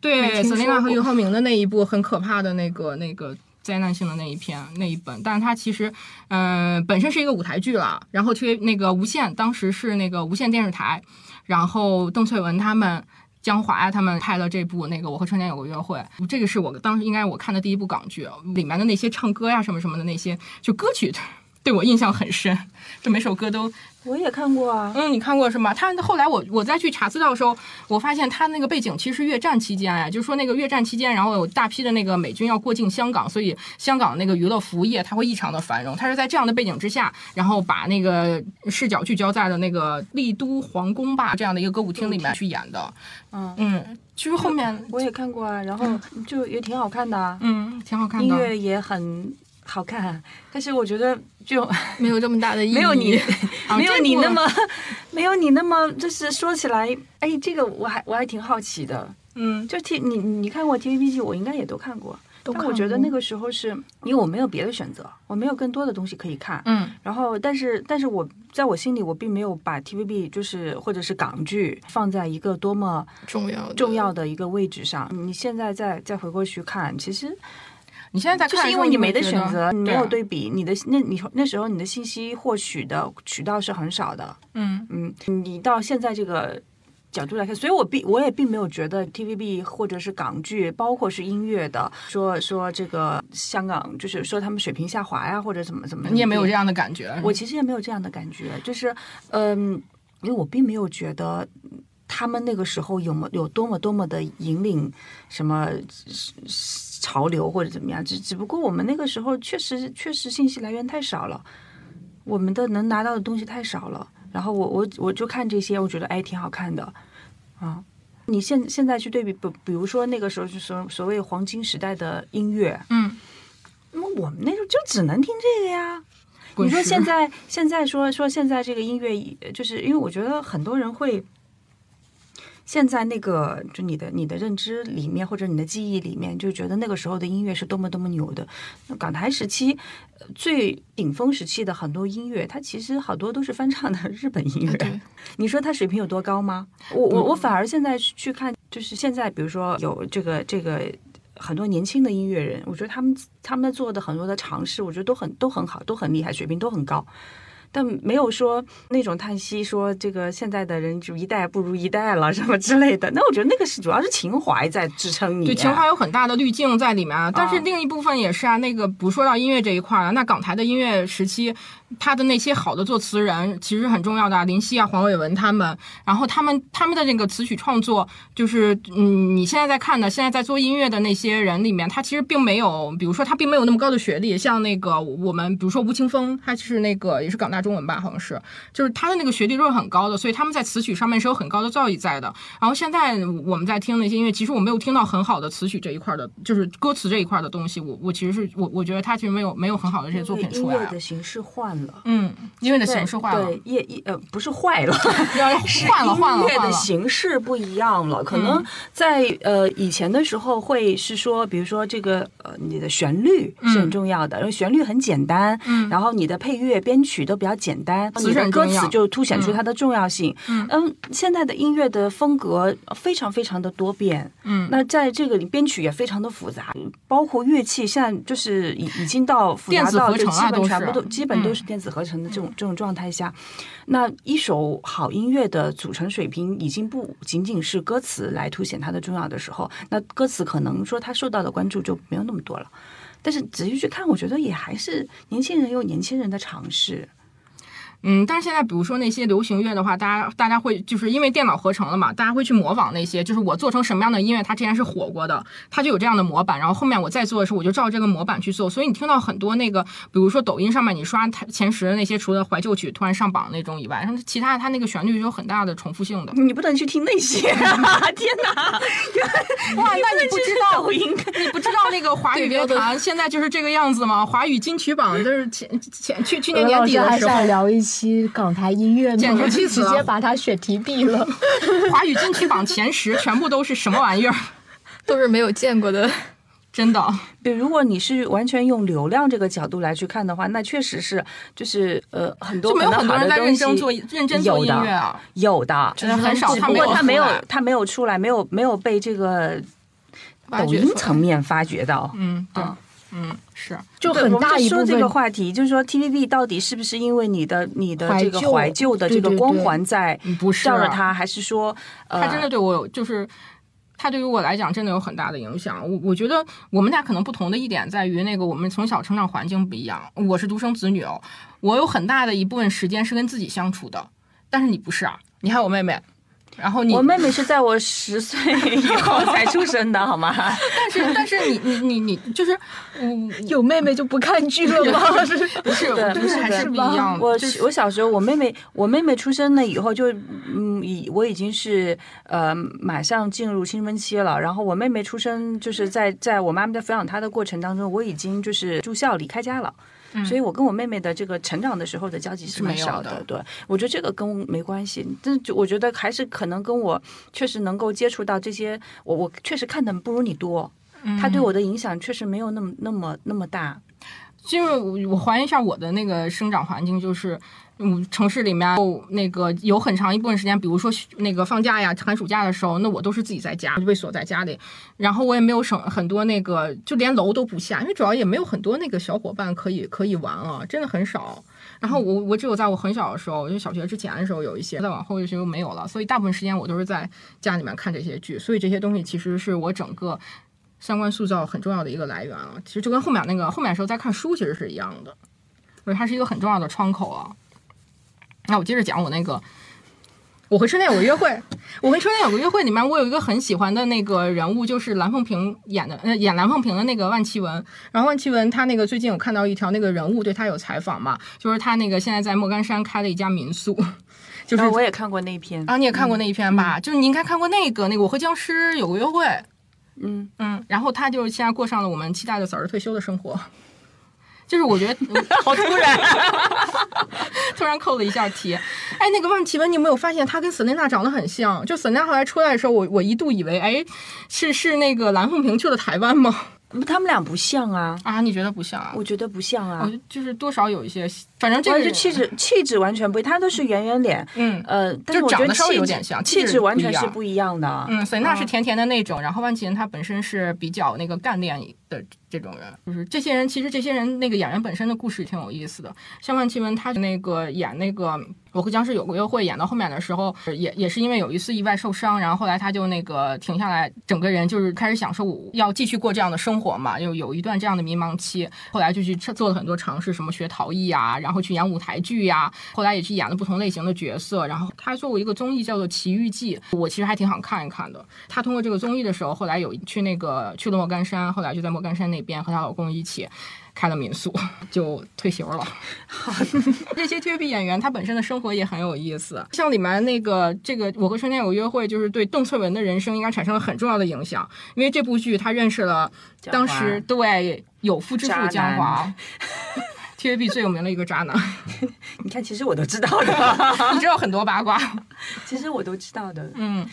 对没听说 Selina 和过俞灏明的那一部很可怕的那个那个灾难性的那一篇那一本，但是它其实嗯、呃本身是一个舞台剧了，然后推那个无线当时是那个无线电视台，然后邓萃雯他们。江华呀，他们拍了这部那个《我和春天有个约会》，这个是我当时应该我看的第一部港剧，里面的那些唱歌呀什么什么的那些，就歌曲对我印象很深，这每首歌都我也看过啊。嗯，你看过是吗？他后来我我再去查资料的时候，我发现他那个背景其实是越战期间呀，就是说那个越战期间，然后有大批的那个美军要过境香港，所以香港那个娱乐服务业它会异常的繁荣。他是在这样的背景之下，然后把那个视角聚焦在了那个丽都皇宫吧这样的一个歌舞厅里面去演的。嗯嗯，其实后面我也看过啊，然后就也挺好看的啊，嗯挺好看的。音乐也很好看，但是我觉得就 没有这么大的意义。没有你啊没有你那么没有你那么，就是说起来，哎，这个我还我还挺好奇的。嗯就 T 你你看过 TVB 剧，我应该也都看过，都但我觉得那个时候是因为我没有别的选择，我没有更多的东西可以看。嗯然后，但是，但是我在我心里，我并没有把 TVB 就是或者是港剧放在一个多么重要重要的一个位置上。你现在再再回过去看，其实你现在在就是看的时候，因为你没得选择，你没有对，对比，你的那你那时候你的信息获取的渠道是很少的。嗯嗯，你到现在这个角度来看，所以我并我也并没有觉得 TVB 或者是港剧，包括是音乐的，说说这个香港就是说他们水平下滑呀，或者怎么怎么，你也没有这。样的感觉。我其实也没有这样的感觉，就是嗯，因为我并没有觉得。他们那个时候有么有多么多么的引领什么潮流或者怎么样，只只不过我们那个时候确实确实信息来源太少了，我们的能拿到的东西太少了。然后我我我就看这些，我觉得哎挺好看的啊。你现现在去对比，比比如说那个时候是所所谓黄金时代的音乐，嗯，那么我们那时候就只能听这个呀。你说现在现在说说现在这个音乐，就是因为我觉得很多人会，现在那个就你的你的认知里面或者你的记忆里面，就觉得那个时候的音乐是多么多么牛的。那港台时期呃最顶峰时期的很多音乐，它其实好多都是翻唱的日本音乐。对，你说它水平有多高吗？我我我反而现在去看，就是现在比如说有这个这个很多年轻的音乐人，我觉得他们他们做的很多的尝试，我觉得都很都很好，都很厉害，水平都很高。但没有说那种叹息，说这个现在的人就一代不如一代了什么之类的。那我觉得那个是主要是情怀在支撑你。对，情怀有很大的滤镜在里面啊。但是另一部分也是啊，那个不说到音乐这一块儿啊，那港台的音乐时期，他的那些好的作词人其实很重要的啊，林夕啊、黄伟文他们，然后他们他们的那个词曲创作，就是嗯，你现在在看的，现在在做音乐的那些人里面，他其实并没有，比如说他并没有那么高的学历，像那个我们比如说吴青峰，他是那个也是港大中文吧，好像是，就是他的那个学历都是很高的，所以他们在词曲上面是有很高的造诣在的。然后现在我们在听那些音乐，其实我没有听到很好的词曲这一块的，就是歌词这一块的东西。我我其实是我我觉得他其实没有没有很好的这些作品出来的。形式换了。嗯，音乐的形式换了，对，也也呃不是坏了，要换了换了音乐的。形式不一样了。可能在呃以前的时候会是说，比如说这个呃你的旋律是很重要的，因为旋律很简单，嗯。然后你的配乐编曲都比较简单，词你的歌词就凸显出它的重要性。嗯。嗯，现在的音乐的风格非常非常的多变，嗯。那在这个里编曲也非常的复杂，包括乐器，现在就是已已经到复杂电子合到就基本全部都基本都是电子合成的这种这种状态下，那一首好音乐的组成水平已经不仅仅是歌词来凸显它的重要的时候，那歌词可能说它受到的关注就没有那么多了。但是仔细去看，我觉得也还是年轻人有年轻人的尝试。嗯，但是现在比如说那些流行乐的话，大家大家会就是因为电脑合成了嘛，大家会去模仿那些，就是我做成什么样的音乐，它之前是火过的，它就有这样的模板，然后后面我再做的时候，我就照这个模板去做。所以你听到很多那个，比如说抖音上面你刷前十的那些，除了怀旧曲突然上榜那种以外，其他它那个旋律是有很大的重复性的。你不能去听那些，天哪！哇，那你不知道抖音，你不知道那个华语乐坛现在就是这个样子吗？华语金曲榜就是前前去去年年底的时候聊一期。期港台音乐简直气死了，直接把它选题毙了。华语金曲榜前十全部都是什么玩意儿？都是没有见过的，真的。对，如果你是完全用流量这个角度来去看的话，那确实是就是呃很多就没有很多人在认真做认真做音乐啊，有的，真的很少。不过他没有他没有出来，没有没有被这个抖音层面发掘到。嗯，对。嗯，是，就很大一部分。说这个话题，就是说 TVB 到底是不是因为你的你的这个怀旧的这个光环在不是照着他，还是说他真的对我就是他对于我来讲真的有很大的影响。我我觉得我们俩可能不同的一点在于，那个我们从小成长环境不一样。我是独生子女哦，我有很大的一部分时间是跟自己相处的，但是你不是啊，你还有妹妹。然后你，我妹妹是在我十岁以后 才出生的，好吗？但是但是你你你你就是，嗯，有妹妹就不看剧了吗？不是，不是还是不一样。我我小时候，我妹妹我妹妹出生了以后，就嗯，已我已经是呃马上进入青春期了。然后我妹妹出生就是在在我妈妈在抚养她的过程当中，我已经就是住校离开家了。所以，我跟我妹妹的这个成长的时候的交集是蛮少的。对，我觉得这个跟没关系。但就我觉得还是可能跟我确实能够接触到这些，我我确实看的不如你多。他对我的影响确实没有那么那么那么大。就是我还原一下我的那个生长环境，就是。嗯，城市里面那个有很长一部分时间，比如说那个放假呀、寒暑假的时候，那我都是自己在家，就被锁在家里。然后我也没有省很多那个，就连楼都不下，因为主要也没有很多那个小伙伴可以可以玩了，真的很少。然后我我只有在我很小的时候，就小学之前的时候有一些，再往后就没有了。所以大部分时间我都是在家里面看这些剧，所以这些东西其实是我整个三观塑造很重要的一个来源啊。其实就跟后面那个后面的时候在看书其实是一样的，所以它是一个很重要的窗口啊。那我接着讲我那个，我和春天有个约会。我和春天有个约会里面，我有一个很喜欢的那个人物，就是蓝凤萍演的，呃，演蓝凤萍的那个万绮雯。然后万绮雯她那个最近有看到一条那个人物对她有采访嘛，就是她那个现在在莫干山开了一家民宿。就是我也看过那篇啊，你也看过那一篇吧？就是你应该看过那个那个我和僵尸有个约会。嗯嗯，然后她就现在过上了我们期待的早日退休的生活。就是我觉得好突然，突然扣了一下题。哎，那个万绮雯，你有没有发现她跟瑟琳娜长得很像？就瑟琳娜后来出来的时候，我我一度以为，哎，是是那个蓝凤萍去了台湾吗？他们俩不像啊啊！你觉得不像啊？我觉得不像啊，就是多少有一些，反正这个气质气质完全不，他都是圆圆脸，嗯呃，但是长得稍微有点像，气质完全是不一样的。嗯，瑟琳娜是甜甜的那种，然后万绮雯她本身是比较那个干练的。这种人就是这些人，其实这些人那个演员本身的故事挺有意思的。像万绮雯，她那个演那个《我和僵尸有个约会》，演到后面的时候，也也是因为有一次意外受伤，然后后来他就那个停下来，整个人就是开始享受要继续过这样的生活嘛，就有一段这样的迷茫期。后来就去做了很多尝试，什么学陶艺啊，然后去演舞台剧呀，后来也去演了不同类型的角色。然后他还做过一个综艺叫做《奇遇记》，我其实还挺想看一看的。他通过这个综艺的时候，后来有去那个去了莫干山，后来就在莫干山那。边和她老公一起开了民宿，就退休了。这些 TVB 演员，他本身的生活也很有意思。像里面那个这个《我和春天有约会》，就是对邓萃雯的人生应该产生了很重要的影响。因为这部剧，他认识了当时对有夫之妇江华 ，TVB 最有名的一个渣男。你看，其实我都知道的，你知道很多八卦，其实我都知道的。嗯。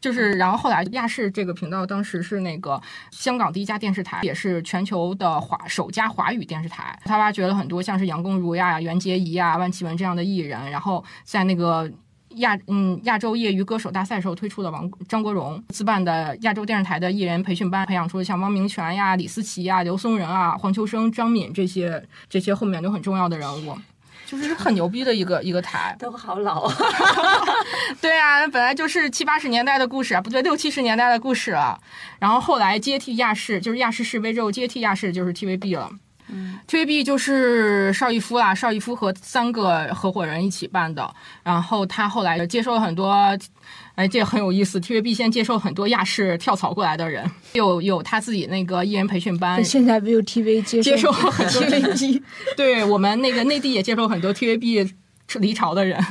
就是，然后后来亚视这个频道当时是那个香港第一家电视台，也是全球的华首家华语电视台。他挖掘了很多像是杨恭如呀、袁洁仪呀、万绮雯这样的艺人，然后在那个亚嗯亚洲业余歌手大赛时候推出的王张国荣自办的亚洲电视台的艺人培训班，培养出了像汪明荃呀、李思琪呀、刘松仁啊、黄秋生、张敏这些这些后面都很重要的人物。就是很牛逼的一个一个台。都好老，对啊，本来就是七八十年代的故事啊，不对，六七十年代的故事了。然后后来接替亚视，就是亚视示威之后接替亚视就是 TVB 了。嗯，TVB 就是邵逸夫啦，邵逸夫和三个合伙人一起办的。然后他后来接受了很多，哎，这很有意思。TVB 先接受很多亚视跳槽过来的人，有有他自己那个艺人培训班，现在 ViuTV 接接受受很多 TVB，对我们那个内地也接受很多 TVB 离巢的人。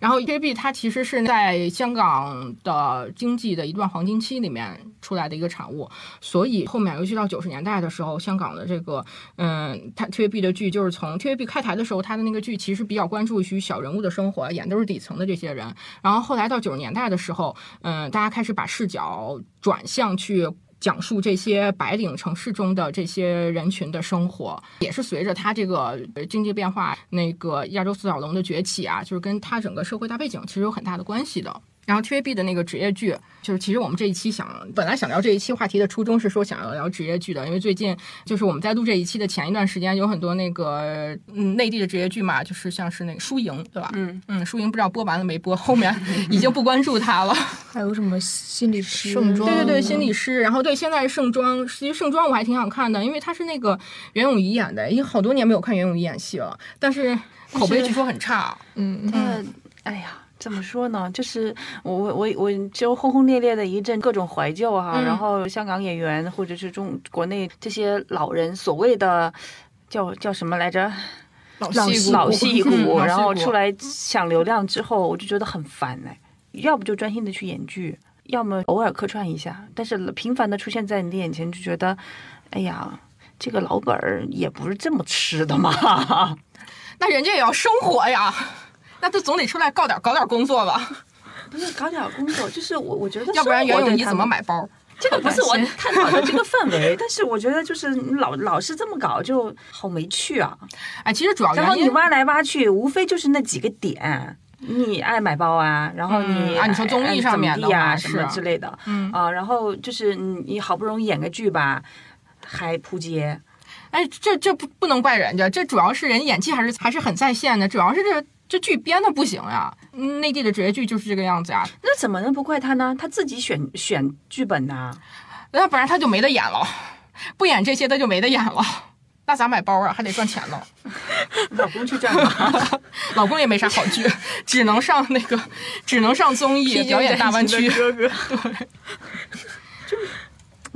然后 TVB 它其实是在香港的经济的一段黄金期里面出来的一个产物，所以后面尤其到九十年代的时候，香港的这个嗯，它 TVB 的剧就是从 TVB 开台的时候，它的那个剧其实比较关注于小人物的生活，演都是底层的这些人。然后后来到九十年代的时候，嗯，大家开始把视角转向去。讲述这些白领城市中的这些人群的生活，也是随着它这个呃经济变化，那个亚洲四小龙的崛起啊，就是跟它整个社会大背景其实有很大的关系的。然后 TVB 的那个职业剧，就是其实我们这一期想本来想聊这一期话题的初衷是说想要聊职业剧的，因为最近就是我们在录这一期的前一段时间，有很多那个嗯内地的职业剧嘛，就是像是那个输赢，对吧？嗯嗯，输赢不知道播完了没播，后面 已经不关注它了。还有什么心理师、盛装对对对，心理师，然后对，现在盛装，其实盛装我还挺想看的，因为他是那个袁咏仪演的，因为好多年没有看袁咏仪演戏了，但是口碑据说很差。嗯，呃，哎呀。怎么说呢？就是我我我我就轰轰烈烈的一阵各种怀旧哈、嗯然后香港演员或者是中国内这些老人所谓的叫叫什么来着？老老戏骨，老戏骨，嗯然后出来抢流量之后，我就觉得很烦哎，要不就专心的去演剧，要么偶尔客串一下，但是频繁的出现在你的眼前，就觉得，哎呀，这个老本儿也不是这么吃的嘛。那人家也要生活呀，那他总得出来搞点搞点工作吧，不是搞点工作，就是我我觉得，要不然袁咏仪怎么？买包？这个不是我 探讨的这个氛围，但是我觉得就是你老老是这么搞，就好没趣啊。哎，其实主要然后。你挖来挖去，无非就是那几个点。你爱买包啊，然后你、嗯啊你说综艺上面的啊什么之类的，嗯啊，然后就是你你好不容易演个剧吧，还扑街，哎，这这不不能怪人家，这主要是人演技还是还是很在线的，主要是这这剧编的不行呀。嗯内地的职业剧就是这个样子呀，那怎么能不怪他呢？他自己选选剧本呐、要不然他就没得演了，不演这些他就没得演了。那咋买包啊？还得赚钱呢。老公去赚吧。老公也没啥好剧，只能上那个，只能上综艺表演大湾区。哥哥，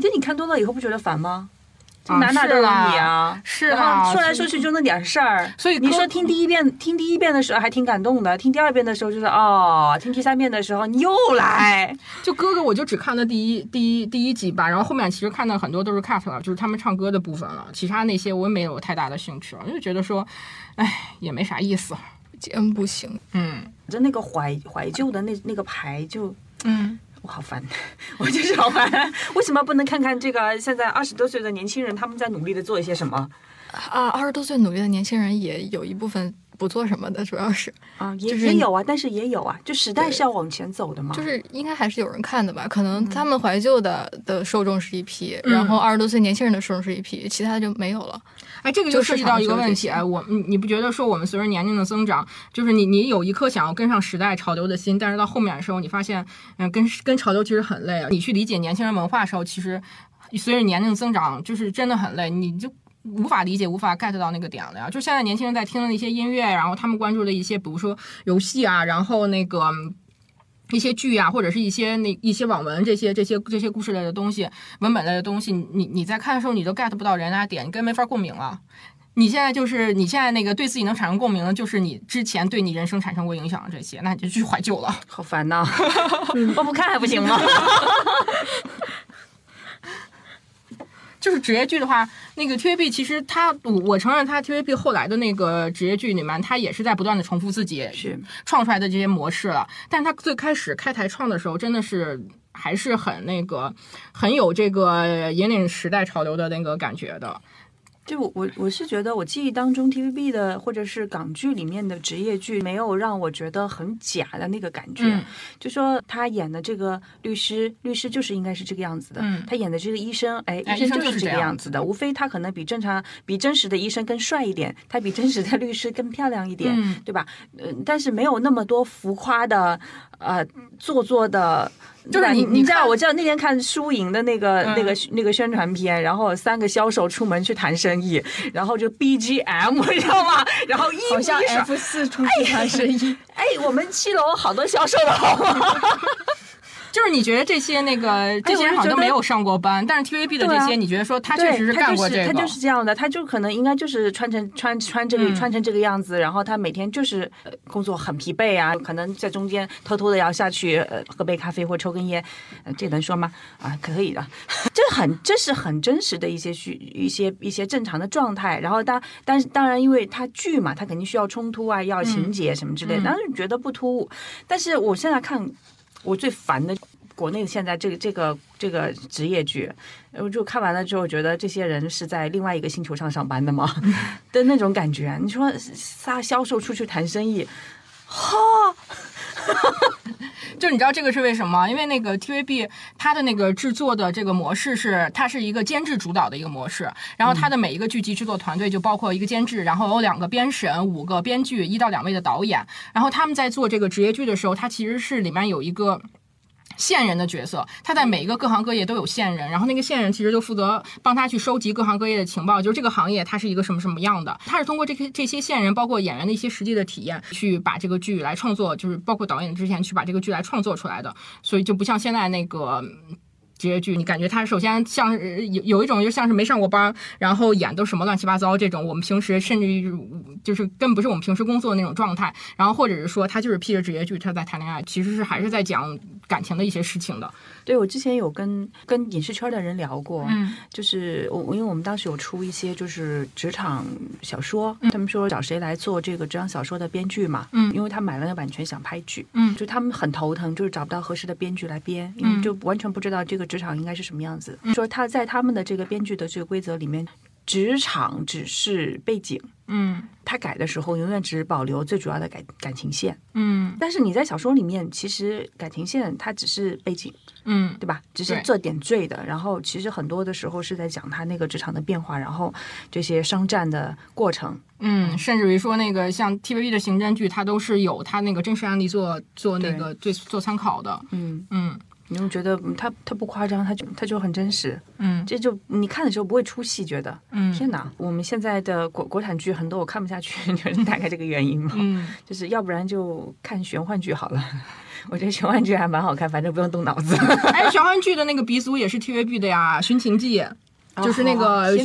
就你看多了以后不觉得烦吗？哪哪都有是你啊，是啊说来说去就那点事儿。所以你说听第一遍，听第一遍的时候还挺感动的，听第二遍的时候就是哦，听第三遍的时候你又来，就哥哥，我就只看了第一第一第一集吧，然后后面其实看到很多都是 cut 了，就是他们唱歌的部分了，其他那些我也没有太大的兴趣了，就觉得说，哎，也没啥意思。真不行。嗯就那个怀怀旧的那那个牌就。嗯，我好烦，我就是好烦。为什么不能看看这个现在二十多岁的年轻人他们在努力的做一些什么啊，二十多岁努力的年轻人也有一部分不做什么的，主要是啊？也、就是也有啊，但是也有啊，就时代是要往前走的嘛。就是应该还是有人看的吧？可能他们怀旧的的受众是一批，嗯然后二十多岁年轻人的受众是一批，其他的就没有了。哎，这个就就涉及到一个问题，哎，我你你不觉得说我们随着年龄的增长，就是你你有一颗想要跟上时代潮流的心，但是到后面的时候，你发现，嗯，跟跟潮流其实很累啊。你去理解年轻人文化的时候，其实随着年龄增长，就是真的很累，你就。无法理解，无法 get 到那个点了呀！就现在年轻人在听的一些音乐，然后他们关注的一些，比如说游戏啊，然后那个一些剧啊，或者是一些那一些网文这些这些这些故事类的东西，文本类的东西，你你在看的时候，你都 get 不到人家点，你根本没法共鸣了。你现在就是你现在那个对自己能产生共鸣的，就是你之前对你人生产生过影响的这些，那你就去怀旧了。好烦呐、我不看还不行吗？就是职业剧的话，那个 TVB 其实它，我我承认它 TVB 后来的那个职业剧里面，它也是在不断的重复自己是创出来的这些模式了。但是它最开始开台创的时候，真的是还是很那个很有这个引领时代潮流的那个感觉的。对我我我是觉得我记忆当中 TVB 的或者是港剧里面的职业剧没有让我觉得很假的那个感觉，嗯。就说他演的这个律师，律师就是应该是这个样子的，嗯。他演的这个医生，哎，哎医生就是是这个样子的，无非他可能比正常比真实的医生更帅一点，他比真实的律师更漂亮一点，嗯对吧？嗯、但是没有那么多浮夸的，呃，做作的。就是你你知道，我知道那天看输赢的那个、嗯那个那个宣传片，然后三个销售出门去谈生意，然后就 BGM，你知道吗？然后一好像一手 F 四出去谈生意，哎，我们七楼好多销售的好吗？就是你觉得这些那个这些人好像都没有上过班，但是 TVB 的这些，你觉得说他确实是干过这个，他就是这样的，他就可能应该就是穿成穿穿这个、嗯穿成这个样子，然后他每天就是、呃、工作很疲惫啊，可能在中间偷偷的要下去呃喝杯咖啡或抽根烟，呃、这能说吗？啊，可以的，这很这是很真实的一些需一些一些正常的状态。然后当但是当然，因为他剧嘛，他肯定需要冲突啊，要情节什么之类当然觉得不突兀。但是我现在看，我最烦的。国内现在这个这个这个职业剧，我就看完了之后，觉得这些人是在另外一个星球上上班的吗？的那种感觉。你说仨销售出去谈生意，哈，就你知道这个是为什么？因为那个 TVB 它的那个制作的这个模式是，它是一个监制主导的一个模式，然后它的每一个剧集制作团队就包括一个监制，然后有两个编审、五个编剧、一到两位的导演，然后他们在做这个职业剧的时候，它其实是里面有一个。线人的角色，他在每一个各行各业都有线人，然后那个线人其实就负责帮他去收集各行各业的情报，就是这个行业它是一个什么什么样的，他是通过这些这些线人，包括演员的一些实际的体验，去把这个剧来创作，就是包括导演之前去把这个剧来创作出来的，所以就不像现在那个。职业剧，你感觉他首先像是有有一种就像是没上过班，然后演都什么乱七八糟这种，我们平时甚至于就是根本不是我们平时工作的那种状态，然后或者是说他就是披着职业剧他在谈恋爱，其实是还是在讲感情的一些事情的。对我之前有跟跟影视圈的人聊过，嗯。就是我因为我们当时有出一些就是职场小说，嗯。他们说找谁来做这个职场小说的编剧嘛，嗯。因为他买了那版权想拍剧，嗯。就他们很头疼，就是找不到合适的编剧来编，因为嗯。就完全不知道这个职场应该是什么样子。说他在他们的这个编剧的这个规则里面，职场只是背景。嗯他改的时候永远只保留最主要的感感情线，嗯但是你在小说里面，其实感情线它只是背景，嗯对吧？只是对做点缀的。然后其实很多的时候是在讲他那个职场的变化，然后这些商战的过程。嗯，甚至于说那个像 TVB 的刑侦剧，它都是有它那个真实案例做做那个最做参考的。嗯，嗯你会觉得嗯他他不夸张，他就他就很真实。嗯这就你看的时候不会出戏，觉得嗯天哪！我们现在的国国产剧很多我看不下去，就是大概这个原因嘛。嗯，就是要不然就看玄幻剧好了。我觉得玄幻剧还蛮好看，反正不用动脑子。哎，玄幻剧的那个鼻祖也是 TVB 的呀，《寻秦记》。就是那个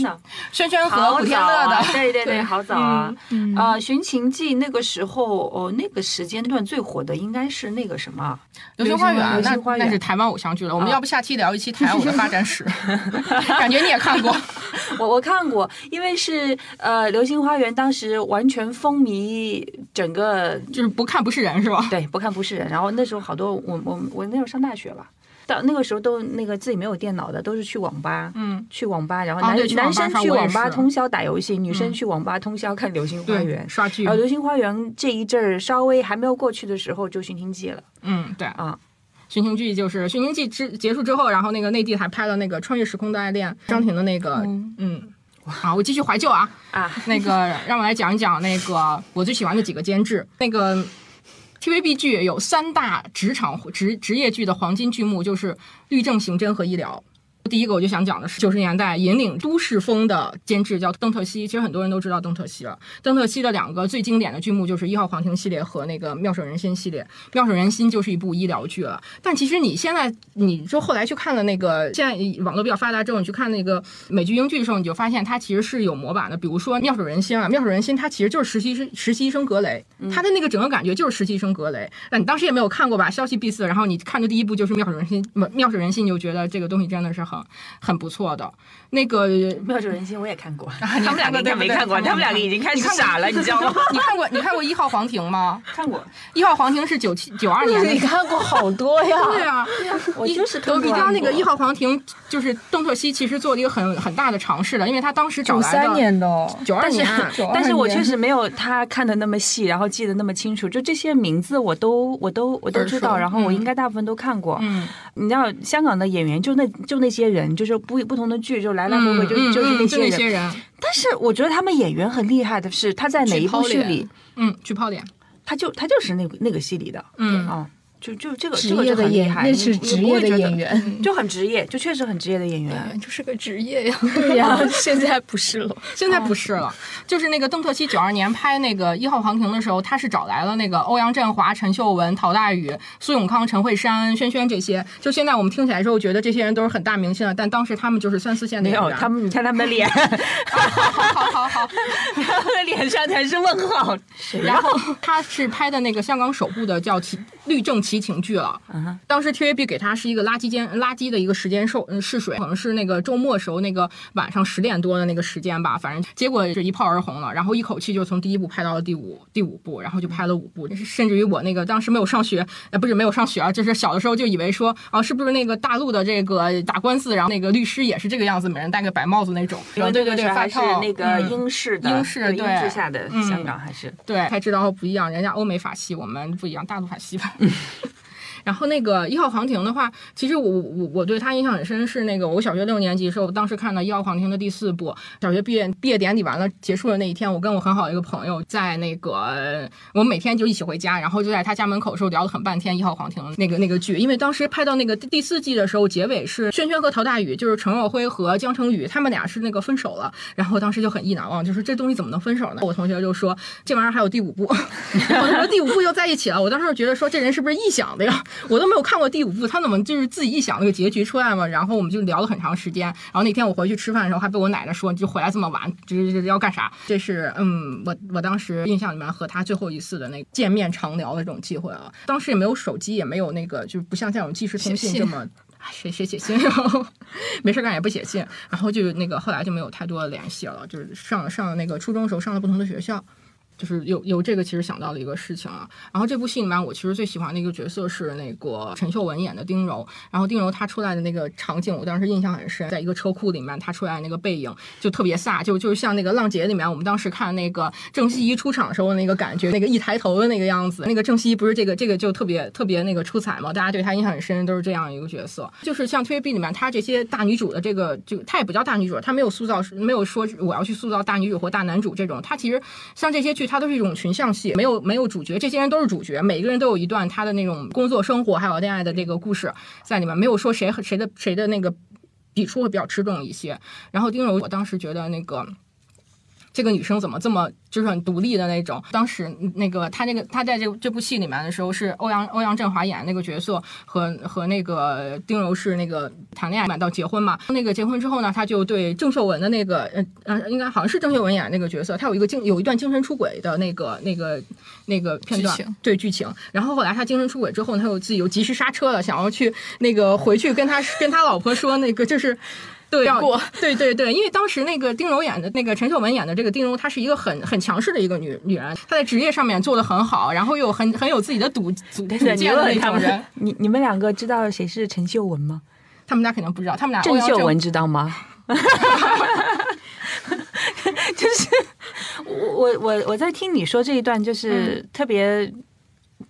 轩轩和好古天乐的，啊，对对对，好早啊。嗯呃，《寻秦记》那个时候，哦，那个时间段最火的应该是那个什么，流星花园》那流星花园那是台湾偶像剧了。我们啊要不下期聊一期台偶的发展史？感觉你也看过。我我看过，因为是呃，《流星花园》当时完全风靡整个，就是不看不是人是吧？对，不看不是人。然后那时候好多我我我那时候上大学吧，到那个时候都那个自己没有电脑的，都是去网吧。嗯，去网吧，然后男、男生去网吧通宵打游戏，女生嗯去网吧通宵看《流星花园》，刷剧然后《流星花园》这一阵儿稍微还没有过去的时候，就《寻情记》了嗯，对。啊。寻情记就是《寻情记》之结束之后，然后那个内地还拍了那个《穿越时空的爱恋》，张庭的那个，嗯，好，我继续怀旧啊，啊，那个让我来讲一讲那个我最喜欢的几个监制。那个 TVB 剧有三大职场职职业剧的黄金剧目，就是律政、刑侦和医疗。第一个我就想讲的是九十年代引领都市风的监制叫邓特西，其实很多人都知道邓特西了。邓特西的两个最经典的剧目就是《一号皇庭》系列和那个《妙手仁心》系列，《妙手仁心》就是一部医疗剧了。但其实你现在，你就后来去看了那个，现在网络比较发达之后，你去看那个美剧、英剧的时候，你就发现它其实是有模板的。比如说《妙手仁心》啊，《妙手仁心》它其实就是实习生实习医生格雷，他的那个整个感觉就是实习生格雷。那你当时也没有看过吧？消息闭塞，然后你看的第一部就是《妙手仁心》，不《妙手仁心》，你就觉得这个东西真的是很很不错的。那个妙手仁心我也看过，他们两个应该没看过，他们两个已经开始傻了，你知道吗？你看过你看过一号皇庭吗？看过，一号皇庭是九七九二年的，你看过好多呀？对啊，我就是都比较那个一号皇庭，就是邓特西其实做了一个很很大的尝试的，因为他当时找来三年的九二年，但是 我确实没有他看的那么细，然后记得那么清楚，就这些名字我都我都我都知道，然后我应该大部分都看过。嗯，你知道香港的演员就那就那些人，就是不不同的剧就来来回回就就。是那些人，但是我觉得他们演员很厉害的是，他在哪一部戏里，嗯，去泡脸，他就他就是那个那个戏里的，嗯啊。就就这个职业的演，那是职业的演员，就很职业，就确实很职业的演员，就是个职业呀。对呀，现在不是了，现在不是了。就是那个邓特西九二年拍那个《一号皇庭》的时候，他是找来了那个欧阳震华、陈秀文、陶大宇、苏永康、陈慧珊、轩轩这些。就现在我们听起来之后，觉得这些人都是很大明星了，但当时他们就是三四线的演员。没有他们，你看他们的脸，好好好好，他们的脸上才是问号。然后他是拍的那个香港首部的叫《奇律政奇情剧》了。当时 TVB 给他是一个垃圾间垃圾的一个时间受试水，可能是那个周末时候那个晚上十点多的那个时间吧，反正结果是一炮而红了，然后一口气就从第一部拍到了第五第五部，然后就拍了五部，甚至于我那个当时没有上学，呃不是没有上学啊，就是小的时候就以为说啊是不是那个大陆的这个打官司，然后那个律师也是这个样子，每人戴个白帽子那种，对对对，还是那个英式的英式英制下的香港还是对才知道不一样，人家欧美法系，我们不一样，大陆法系吧。然后那个一号皇庭的话，其实我我我对他印象很深，是那个我小学六年级时候，当时看到一号皇庭的第四部，小学毕业毕业典礼完了结束的那一天，我跟我很好的一个朋友在那个我们每天就一起回家，然后就在他家门口时候聊了很半天一号皇庭那个那个剧，因为当时拍到那个第四季的时候，结尾是轩轩和陶大宇，就是陈若辉和江成宇他们俩是那个分手了，然后当时就很意难忘，就是这东西怎么能分手呢？我同学就说这玩意儿还有第五部，我说第五部又在一起了，我当时就觉得说这人是不是臆想的呀？我都没有看过第五部，他怎么就是自己一想那个结局出来嘛？然后我们就聊了很长时间。然后那天我回去吃饭的时候，还被我奶奶说：“你就回来这么晚，就是要干啥？”这是嗯，我我当时印象里面和他最后一次的那见面长聊的这种机会啊。当时也没有手机，也没有那个，就是不像这种即时通信这么谁谁写信，然 后没事干也不写信，然后就那个后来就没有太多的联系了。就是上上那个初中的时候上了不同的学校。就是有有这个，其实想到了一个事情啊。然后这部戏里面，我其实最喜欢的一个角色是那个陈秀文演的丁柔。然后丁柔她出来的那个场景，我当时印象很深，在一个车库里面，她出来那个背影就特别飒，就就是像那个《浪姐》里面我们当时看那个郑希怡出场的时候那个感觉，那个一抬头的那个样子。那个郑希怡不是这个这个就特别特别那个出彩嘛？大家对她印象很深，都是这样一个角色。就是像 TVB 里面，她这些大女主的这个，就她也不叫大女主，她没有塑造，没有说我要去塑造大女主或大男主这种。她其实像这些剧，它都是一种群像。戏没有没有主角，这些人都是主角，每一个人都有一段他的那种工作生活还有恋爱的这个故事在里面，没有说谁和谁的谁的那个笔触会比较吃重一些。然后丁柔，我当时觉得那个。这个女生怎么这么就是很独立的那种？当时那个她那个她在这这部戏里面的时候，是欧阳欧阳震华演那个角色，和和那个丁柔是那个谈恋爱到结婚嘛。那个结婚之后呢，他就对郑秀文的那个呃呃，应该好像是郑秀文演那个角色，他有一个精有一段精神出轨的那个那个那个片段，对剧情。然后后来他精神出轨之后，他又自己又及时刹车了，想要去那个回去跟他跟他老婆说那个就是。对，过 对对对，因为当时那个丁柔演的那个陈秀文演的这个丁柔，她是一个很很强势的一个女女人，她在职业上面做的很好，然后又很很有自己的主主主见的那种人。你你们两个知道谁是陈秀文吗？他们家肯定不知道，他们俩郑秀文知道吗？就是我我我我在听你说这一段，就是特别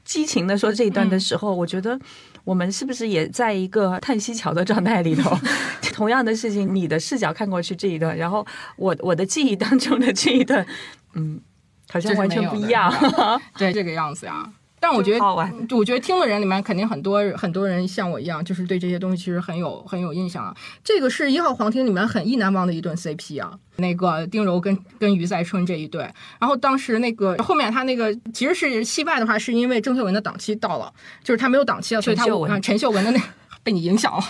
激情的说这一段的时候，我觉得。我们是不是也在一个叹息桥的状态里头？同样的事情，你的视角看过去这一段，然后我我的记忆当中的这一段，嗯，好像完全不一样。对，这个样子呀。但我觉得，我觉得听的人里面肯定很多很多人像我一样，就是对这些东西其实很有很有印象啊。这个是一号皇庭里面很意难忘的一对 CP 啊，那个丁柔跟跟于在春这一对。然后当时那个后面他那个其实是戏外的话，是因为郑秀文的档期到了，就是他没有档期了，所以他我看陈秀文的那。被你影响了。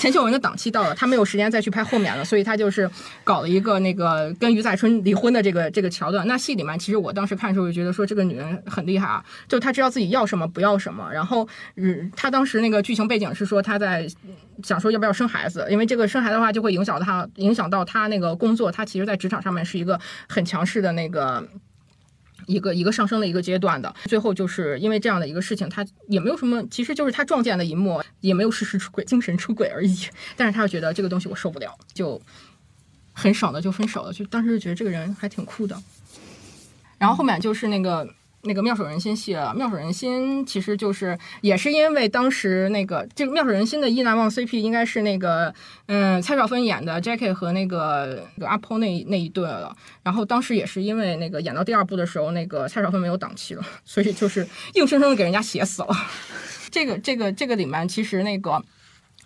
钱秀文的档期到了，他没有时间再去拍后面了，所以他就是搞了一个那个跟于载春离婚的这个这个桥段。那戏里面其实我当时看的时候就觉得说这个女人很厉害啊，就她知道自己要什么不要什么。然后，嗯，她当时那个剧情背景是说她在想说要不要生孩子，因为这个生孩子的话就会影响她影响到她那个工作。她其实，在职场上面是一个很强势的那个。一个一个上升的一个阶段的，最后就是因为这样的一个事情，他也没有什么，其实就是他撞见的一幕，也没有事实出轨、精神出轨而已。但是他又觉得这个东西我受不了，就很爽的就分手了。就当时觉得这个人还挺酷的。然后后面就是那个。那个妙手仁心戏了，妙手仁心其实就是也是因为当时那个这个妙手仁心的意难忘 CP 应该是那个嗯蔡少芬演的 Jackie 和那个阿婆那那一对了，然后当时也是因为那个演到第二部的时候，那个蔡少芬没有档期了，所以就是硬生生的给人家写死了。这个这个这个里面其实那个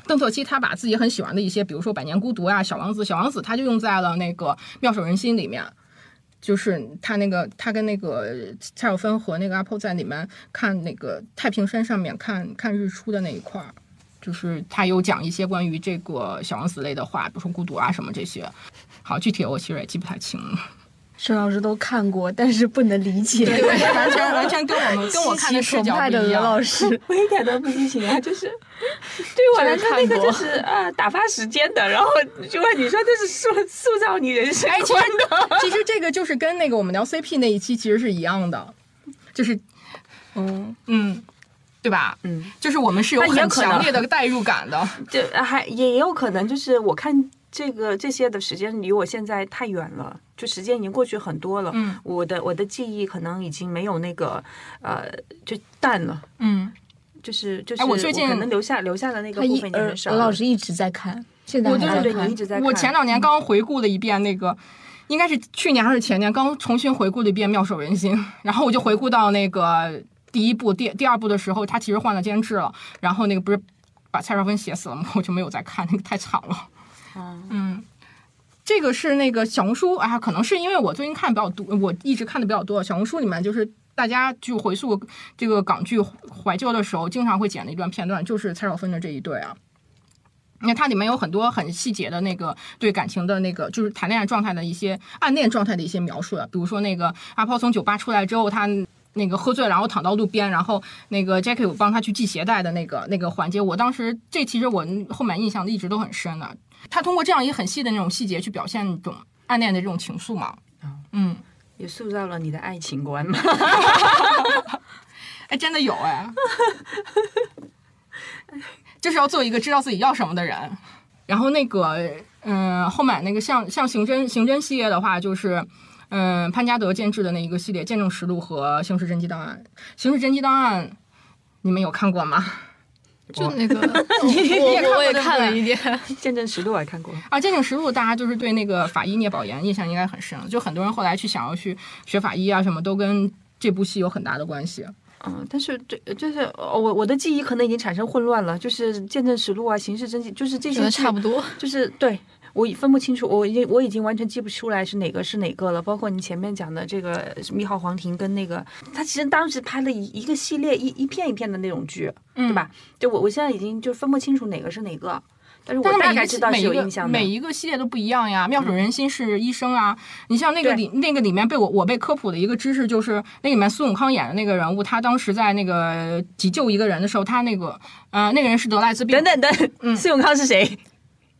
邓特期他把自己很喜欢的一些，比如说《百年孤独》啊，《小王子》，《小王子》他就用在了那个妙手仁心里面。就是他那个，他跟那个蔡少芬和那个阿婆在里面看那个太平山上面看看日出的那一块儿，就是他有讲一些关于这个小王子类的话，比如说孤独啊什么这些。好，具体我其实也记不太清了。沈老师都看过，但是不能理解，对，完全 完全跟我们跟我看的视角不一样。老师，我一点都不激情啊，就是 对我来说那个就是呃打发时间的，然后就问你说这是塑塑造你人生观的。其实这个就是跟那个我们聊 CP 那一期其实是一样的，就是嗯嗯，对吧？嗯，就是我们是有很强烈的代入感的，就还也有可能就是我看。这个这些的时间离我现在太远了，就时间已经过去很多了。嗯，我的我的记忆可能已经没有那个呃，就淡了。嗯，就是就是，我最近可能留下留下的那个部分也很少。我老师一直在看，现在还在看。一直在看。我前两年刚回顾了一遍那个，应该是去年还是前年，刚重新回顾了一遍《妙手仁心》，然后我就回顾到那个第一部、第第二部的时候，他其实换了监制了，然后那个不是把蔡少芬写死了吗？我就没有再看，那个太惨了。嗯，这个是那个小红书啊，可能是因为我最近看比较多，我一直看的比较多。小红书里面就是大家就回溯这个港剧怀旧的时候，经常会剪的一段片段，就是蔡少芬的这一对啊。你看它里面有很多很细节的那个对感情的那个，就是谈恋爱状态的一些暗恋状态的一些描述的，比如说那个阿抛从酒吧出来之后，他。那个喝醉，然后躺到路边，然后那个 Jackie 帮他去系鞋带的那个那个环节，我当时这其实我后面印象一直都很深的。他通过这样一个很细的那种细节去表现一种暗恋的这种情愫嘛，嗯，也塑造了你的爱情观嘛。哎，真的有哎，就是要做一个知道自己要什么的人。然后那个，嗯，后面那个像像刑侦刑侦系列的话，就是。嗯，潘加德监制的那一个系列《见证实录》和《刑事侦缉档案》，《刑事侦缉档案》，你们有看过吗？就那个，我我也看了一点，《见证实录》也看过啊，《见证实录》大家就是对那个法医聂宝言印象应该很深，就很多人后来去想要去学法医啊，什么都跟这部戏有很大的关系。嗯，但是这就是我我的记忆可能已经产生混乱了，就是《见证实录》啊，《刑事侦缉》就是这些差不多，就是对。我分不清楚，我已经我已经完全记不出来是哪个是哪个了。包括你前面讲的这个《密号黄庭》跟那个，他其实当时拍了一一个系列一一片一片的那种剧，对吧？就我我现在已经就分不清楚哪个是哪个，但是我大概知道是有印象的。每一个系列都不一样呀。妙手仁心是医生啊，你像那个里那个里面被我我被科普的一个知识就是，那里面苏永康演的那个人物，他当时在那个急救一个人的时候，他那个呃那个人是得艾滋病。等等等，苏永康是谁？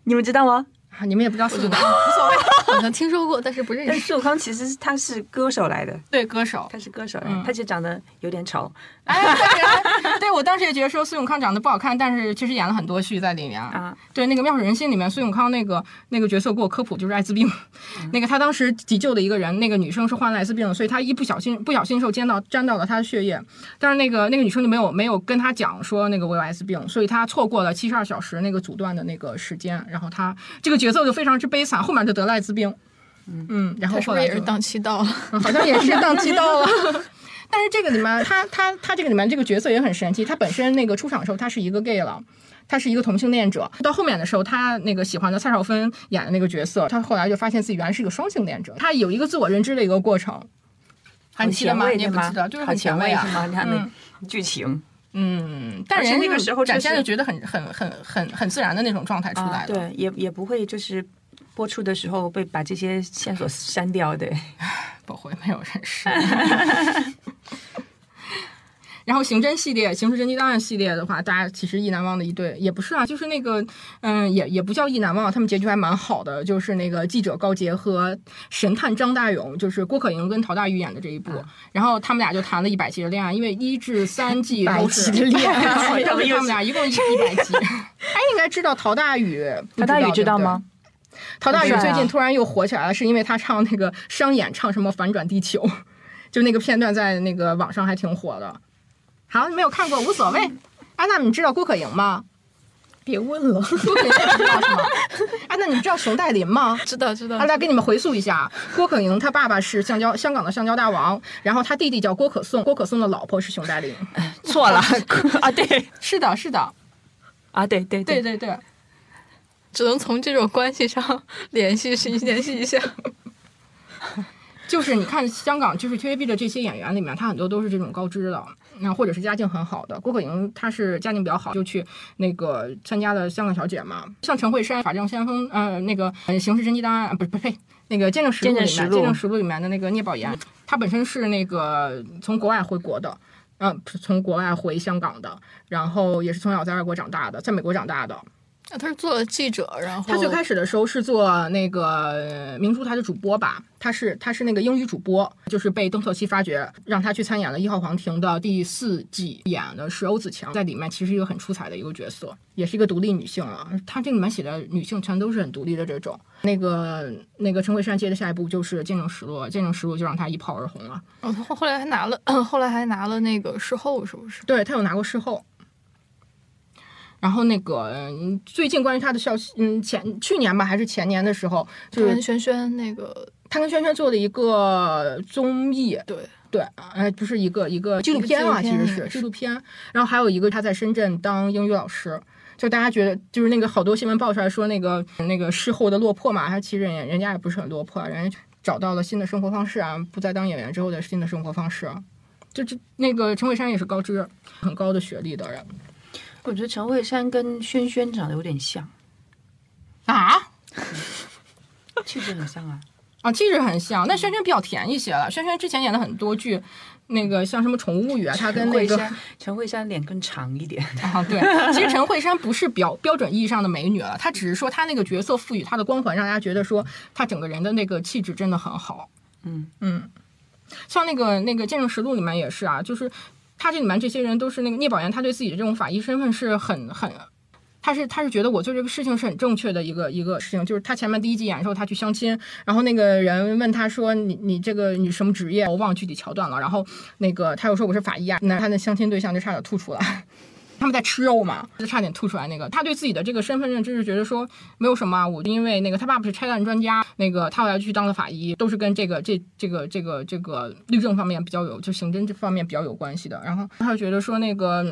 你们知道吗？你们也不知道苏永康，无所谓，好像听说过，但是不认识。但苏永康其实他是歌手来的，对，歌手，他是歌手，他其实长得有点丑。哎，对，我当时也觉得说苏永康长得不好看，但是其实演了很多戏在里面啊。对，那个《妙手仁心》里面，苏永康那个那个角色给我科普就是艾滋病，那个他当时急救的一个人，那个女生是患了艾滋病，所以他一不小心不小心受沾到沾到了他的血液，但是那个那个女生就没有没有跟他讲说那个我有艾滋病，所以他错过了七十二小时那个阻断的那个时间，然后他这个角色就非常之悲惨，后面就得了艾滋病。嗯嗯，然后后来也是档期到了，好像也是档期到了。但是这个里面，他他他这个里面这个角色也很神奇。他本身那个出场的时候，他是一个 gay 了，他是一个同性恋者。到后面的时候，他那个喜欢的蔡少芬演的那个角色，他后来就发现自己原来是一个双性恋者。他有一个自我认知的一个过程，很前卫吗？就是很前卫啊！你看那剧情，嗯，但人那个时候就是展现的觉得很很很很很自然的那种状态出来啊，的。对，也也不会就是播出的时候被把这些线索删掉，对。不会，没有人是。然后刑侦系列、刑事侦缉档案系列的话，大家其实意难忘的一对也不是啊，就是那个，嗯，也也不叫意难忘，他们结局还蛮好的，就是那个记者高杰和神探张大勇，就是郭可盈跟陶大宇演的这一部，然后他们俩就谈了一百集的恋爱，因为一至三季 都是100集的恋爱，他们俩一共一 一百集。哎，应该知道陶大宇，陶大宇知知道吗？陶大宇最近突然又火起来了，是因为他唱那个商演唱什么反转地球，就那个片段在那个网上还挺火的。好，没有看过无所谓。安娜，你知道郭可盈吗？别问了，郭可盈知道是吗？安 娜，你知道熊黛林吗？知道知道啊，来给你们回溯一下，郭可盈她爸爸是橡胶香港的橡胶大王，然后他弟弟叫郭可颂，郭可颂的老婆是熊黛林。错了 啊，对是的，是的，啊，对对对对对。只能从这种关系上联系是联系一下。就是你看香港，就是 TVB 的这些演员里面，他很多都是这种高知的，那或者是家境很好的。郭可盈她是家境比较好，就去那个参加了香港小姐嘛。像陈慧珊，《法证先锋》呃，那个呃《刑事侦缉档案》不是不是呸，那个《见证实录》里面，《见证实录里面的那个聂宝言，他本身是那个从国外回国的。嗯，从国外回香港的，然后也是从小在外国长大的，在美国长大的。啊他是做了记者，然后他最开始的时候是做那个呃明珠台的主播吧，他是他是那个英语主播，就是被邓特西发掘，让他去参演了《一号皇庭》的第四季，演的是欧子强，在里面其实一个很出彩的一个角色，也是一个独立女性啊。他这里面写的女性全都是很独立的这种。那个那个陈慧珊接的下一部就是《见证实录》，《见证实录》就让他一炮而红了。哦，他后后来还拿了，后来还拿了那个视后，是不是？对他有拿过视后。然后那个嗯最近关于他的消息，嗯，前去年吧还是前年的时候，就是跟轩轩那个他跟轩轩做的一个综艺，对，对，呃，不是一个一个纪录片啊，一个纪录片其实是纪录片。然后还有一个他在深圳当英语老师，就大家觉得就是那个好多新闻爆出来说那个那个事后的落魄嘛，他其实人人家也不是很落魄，人家找到了新的生活方式啊，不再当演员之后的新的生活方式。就这那个陈慧珊也是高知很高的学历的人我觉得陈慧珊跟轩轩长得有点像，啊气质很像啊。啊，气质很像，但轩轩比较甜一些了。轩轩之前演的很多剧，那个像什么《宠物物语》啊，他跟那个陈慧珊，陈慧珊脸更长一点。啊，对，其实陈慧珊不是标标准意义上的美女了，她只是说她那个角色赋予她的光环，让大家觉得说她整个人的那个气质真的很好。嗯嗯，像那个那个《见证实录》里面也是啊，就是他这里面这些人都是那个聂宝言，他对自己的这种法医身份是很很。他是他是觉得我做这个事情是很正确的一个一个事情，就是他前面第一集演的时候，他去相亲，然后那个人问他说你你这个你什么职业？我忘了具体桥段了。然后那个他又说我是法医啊，那他的相亲对象就差点吐出来。他们在吃肉嘛，就差点吐出来。那个他对自己的这个身份认知是觉得说没有什么，我因为那个他爸爸是拆弹专家，那个他后来去当了法医，都是跟这个这这个这个这个律政方面比较有，就刑侦这方面比较有关系的。然后他就觉得说那个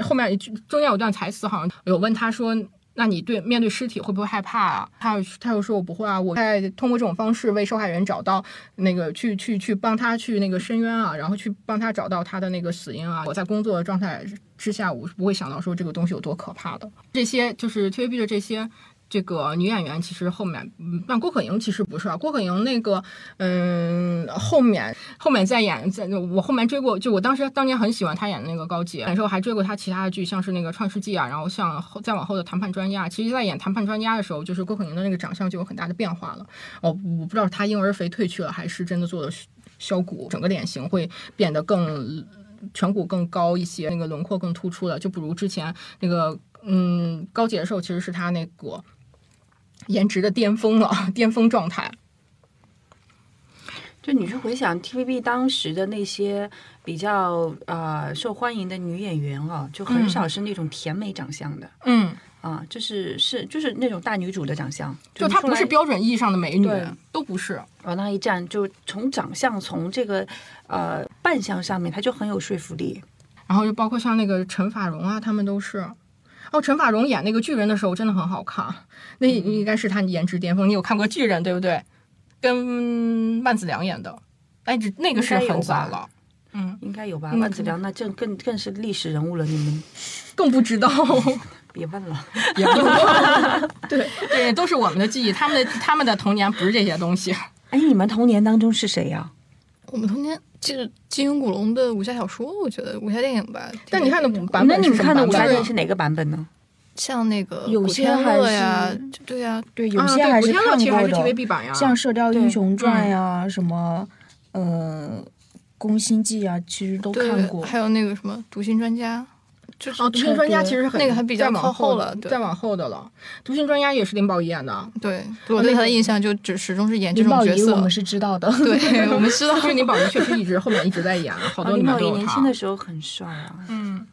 后面中间有段台词好像有问他说。那你对面对尸体会不会害怕啊？他又他又说我不会啊，我在通过这种方式为受害人找到那个去去去帮他去那个申冤啊，然后去帮他找到他的那个死因啊。我在工作的状态之下，我是不会想到说这个东西有多可怕的。这些就是 TVB 的这些。这个女演员其实后面，嗯，那郭可盈其实不是啊，郭可盈那个，嗯，后面后面在演，在我后面追过，就我当时当年很喜欢她演的那个高洁，那时候还追过她其他的剧，像是那个《创世纪》啊，然后像后再往后的《谈判专家》，其实在演《谈判专家》的时候，就是郭可盈的那个长相就有很大的变化了。哦，我不知道她婴儿肥褪去了，还是真的做了削骨，整个脸型会变得更颧骨更高一些，那个轮廓更突出了，就不如之前那个。嗯，高洁的时候其实是她那个颜值的巅峰了，巅峰状态。就你去回想 TVB 当时的那些比较呃受欢迎的女演员啊，就很少是那种甜美长相的、嗯，啊，就是是就是那种大女主的长相，就她不是标。准意义上的美女，都不是。往那一站，就从长相，从这个呃扮相上面，她就很有说服力。然后就包括像那个陈法蓉啊，他们都是。哦，陈法蓉演那个巨人的时候真的很好看，那应该是她颜值巅峰。你有看过巨人对不对？跟万梓良演的，哎，这那个是很早了。嗯，应该有吧？嗯万梓良那这更更是历史人物了，你们 更不知道。别问了。别问 对对，都是我们的记忆，他们的他们的童年不是这些东西。哎，你们童年当中是谁呀、我们童年就是金庸、古龙的武侠小说，我觉得武侠电影吧。但你看的版本你们看的武侠电影是哪个版本呢？像那个有古天些还乐呀是，对呀，对，有些还是看过的像《射雕英雄传》嗯呀，什么呃《宫心计》啊，其实都看过。还有那个什么读心专家，就是哦，读心专家其实是很那个还比较往靠后了对再往后的了。读心专家也是林保怡演的，对我对他的印象就只始终是演这种角色。我们是知道的，对，我们知道因为林保怡确实一直后面一直在演，好多里林保怡面都有他年轻的。时候很帅啊。嗯，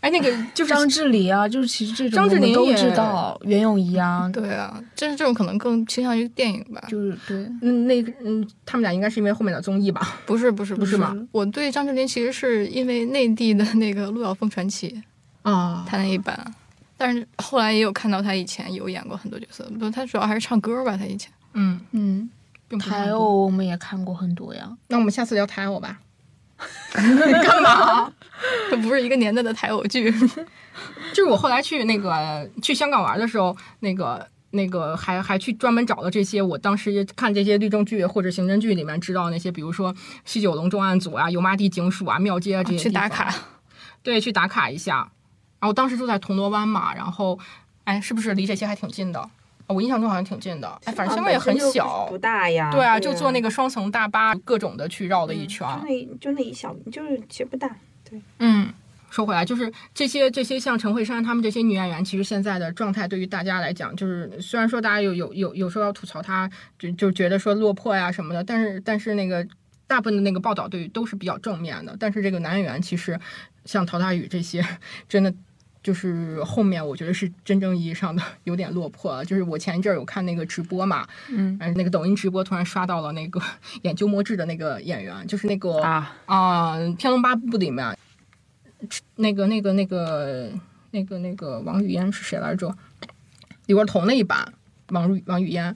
哎，那个 就是张智霖啊，就是其实这种张智霖都知道，袁咏仪啊，对啊，就是这种可能更倾向于电影吧。就是对。嗯，那个嗯，他们俩应该是因为后面的综艺吧？不是不是是不是吗？我对张智霖其实是因为内地的那个《陆小凤传奇》啊，他那一版，但是后来也有看到他以前有演过很多角色，不，他主要还是唱歌吧。他以前嗯，嗯，台。偶我们也看过很多呀。那我们下次聊台偶吧。干嘛这不是一个年代的台偶剧。就是我后来去那个去香港玩的时候，那个那个还还去专门找了这些我当时看这些律政剧或者刑侦剧里面知道那些，比如说西九龙重案组啊、油麻地警署啊、庙街啊这些去打卡，对，去打卡一下。然后当时住在铜锣湾嘛，然后哎，是不是离这些还挺近的？哦我印象中好像挺近的。哎，反正香港也很小，不大呀。对啊，就坐那个双层大巴，各种的去绕了一圈儿。就那就那一小，就是其实不大。对嗯，说回来，就是这些这些像陈慧珊她们这些女演员，其实现在的状态对于大家来讲，就是虽然说大家有有有有时候要吐槽她，就就觉得说落魄呀什么的，但是但是那个大部分的那个报道对于都是比较正面的。但是这个男演员其实像陶大宇这些，真的。就是后面我觉得是真正意义上的 有点落魄了。就是我前一阵儿有看那个直播嘛，嗯呃，那个抖音直播突然刷到了那个 演鸠摩智的那个演员，就是那个啊，啊，《天龙八部》里面，那个、那个、那个、那个、那个王语嫣是谁来着？李若彤那一版，王语王语嫣。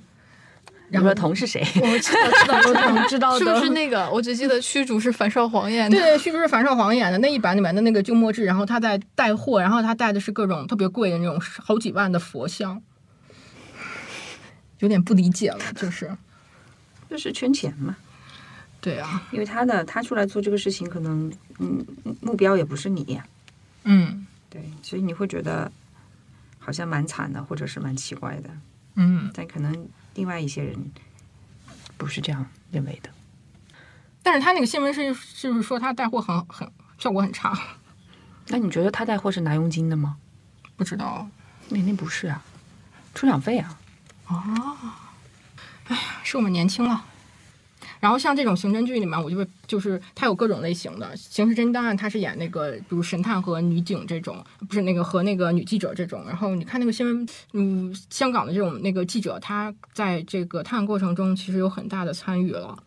李若然后彤是谁？我知道知道知道知道的 是不是 那个？我只记得虚竹是樊少皇演的对。对，虚竹是樊少皇演的那一版里面的那个鸠摩智，然后他在带货，然后他带的是各种特别贵的那种好几万的佛像，有点不理解了，就是 就是圈钱嘛。对啊，因为他的他出来做这个事情，可能嗯目标也不是你，嗯对，所以你会觉得好像蛮惨的，或者是蛮奇怪的。嗯，但可能另外一些人不是这样认为的。但是他那个新闻是就是说他带货很很效果很差，那你觉得他带货是拿佣金的吗？不知道肯定不是啊，出场费啊。哦，哎呀是我们年轻了。然后像这种刑侦剧里面，我就会就是它有各种类型的，《刑事侦探案》它是演那个比如神探和女警这种，不是那个和那个女记者这种。然后你看那个新闻，嗯，香港的这种那个记者，他在这个探案过程中其实有很大的参与了。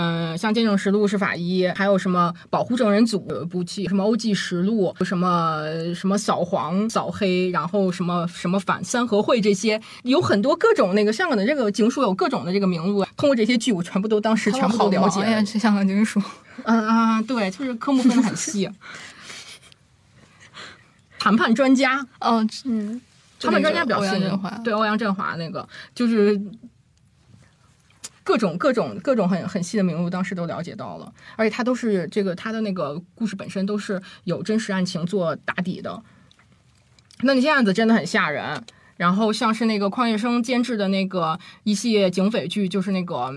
嗯、像《见证实录》是法医，还有什么保护证人组有一部剧，什么《欧记实录》，什么什么扫黄扫黑，然后什么什么反三合会这些，有很多各种那个香港的这个警署有各种的这个名录，通过这些剧我全部都当时全部都了解好忙呀，这香港警署。嗯啊，对，就是科目分的很细。谈判专家，哦，嗯，谈判专家比较欧阳对欧阳震华那个就是各种各种各种很很细的名录，当时都了解到了，而且他都是这个他的那个故事本身都是有真实案情做打底的。那那些案子真的很吓人。然后像是那个邝业生监制的那个一系列警匪剧，就是那个。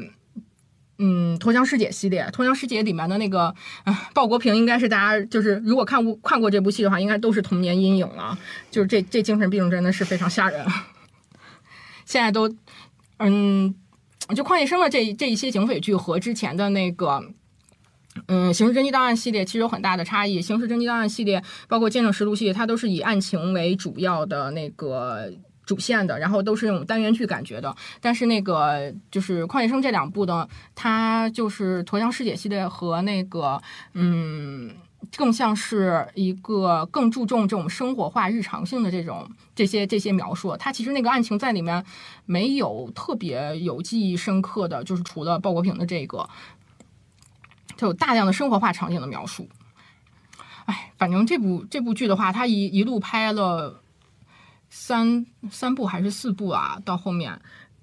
嗯，脱缰师姐系列，脱缰师姐里面的那个，啊，鲍国平应该是大家就是如果看过看过这部戏的话，应该都是童年阴影了。就是这这精神病真的是非常吓人。现在都，嗯，就旷业生的这这一些警匪剧和之前的那个。嗯，刑事侦缉档案系列其实有很大的差异。刑事侦缉档案系列，包括见证实录系列，它都是以案情为主要的那个主线的，然后都是那种单元剧感觉的。但是那个就是旷业生这两部呢，它就是驼江师姐系列和那个嗯。更像是一个更注重这种生活化、日常性的这种这些这些描述。它其实那个案情在里面没有特别有记忆深刻的，就是除了鲍国平的这个，它有大量的生活化场景的描述。哎，反正这部这部剧的话，它一一路拍了三三部还是四部啊？到后面，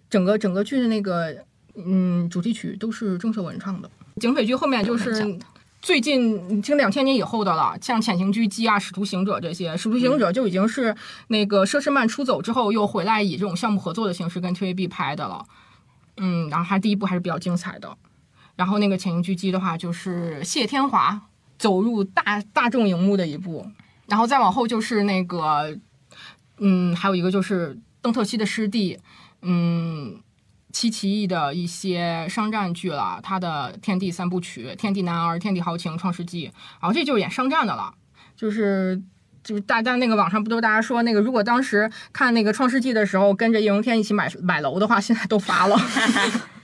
整个整个剧的那个嗯主题曲都是郑秀文唱的。警匪剧后面就是最近经两千年以后的了，像《潜行狙击》啊，《使徒行者》这些，《使徒行者》就已经是那个佘诗曼出走之后又回来以这种项目合作的形式跟 TVB 拍的了。嗯，然后他第一部还是比较精彩的。然后那个《潜行狙击》的话，就是谢天华走入大大众荧幕的一部，然后再往后就是那个，嗯，还有一个就是邓特西的师弟，嗯，戚其义的一些商战剧了，他的《天地三部曲》《天地男儿》《天地豪情》《创世纪》，然后这就是演商战的了，就是。就是大家那个网上不都大家说那个，如果当时看那个《创世纪》的时候跟着叶荣添一起买买楼的话，现在都发了。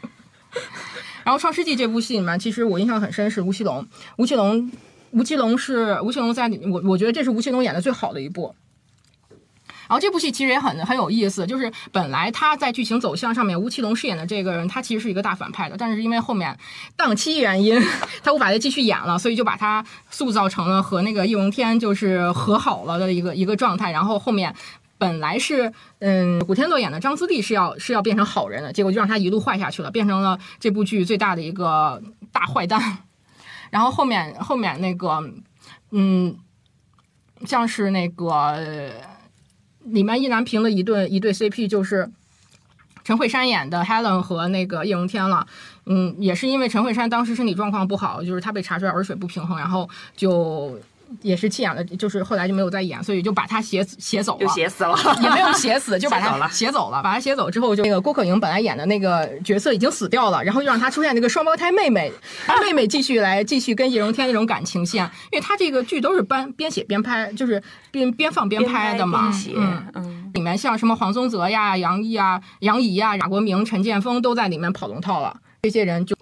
然后《创世纪》这部戏里面，其实我印象很深是吴奇隆，吴奇隆，吴奇隆是吴奇隆在我我觉得这是吴奇隆演的最好的一部。然后这部戏其实也很很有意思，就是本来他在剧情走向上面，吴奇隆饰演的这个人他其实是一个大反派的，但是因为后面档期原因，他无法再继续演了，所以就把他塑造成了和那个易容天就是和好了的一个一个状态。然后后面本来是嗯古天乐演的张资弟是要是要变成好人的，结果就让他一路坏下去了，变成了这部剧最大的一个大坏蛋。然后后面后面那个嗯像是那个。里面意难平的一对一对 CP 就是陈慧珊演的 Helen 和那个叶荣添了，嗯，也是因为陈慧珊当时身体状况不好，就是她被查出来耳水不平衡，然后就。也是弃演了，就是后来就没有再演，所以就把他写写走了，就写死了，也没有写死，就把他写走了，把他写走之后，就那个郭可盈本来演的那个角色已经死掉了，然后又让他出现那个双胞胎妹妹，妹妹继续来继续跟叶荣添那种感情线，因为他这个剧都是边边写边拍，就是边边放边拍的嘛，嗯嗯，里面像什么黄宗泽呀、杨毅啊、杨怡啊、马国明、陈建锋都在里面跑龙套了，这些人就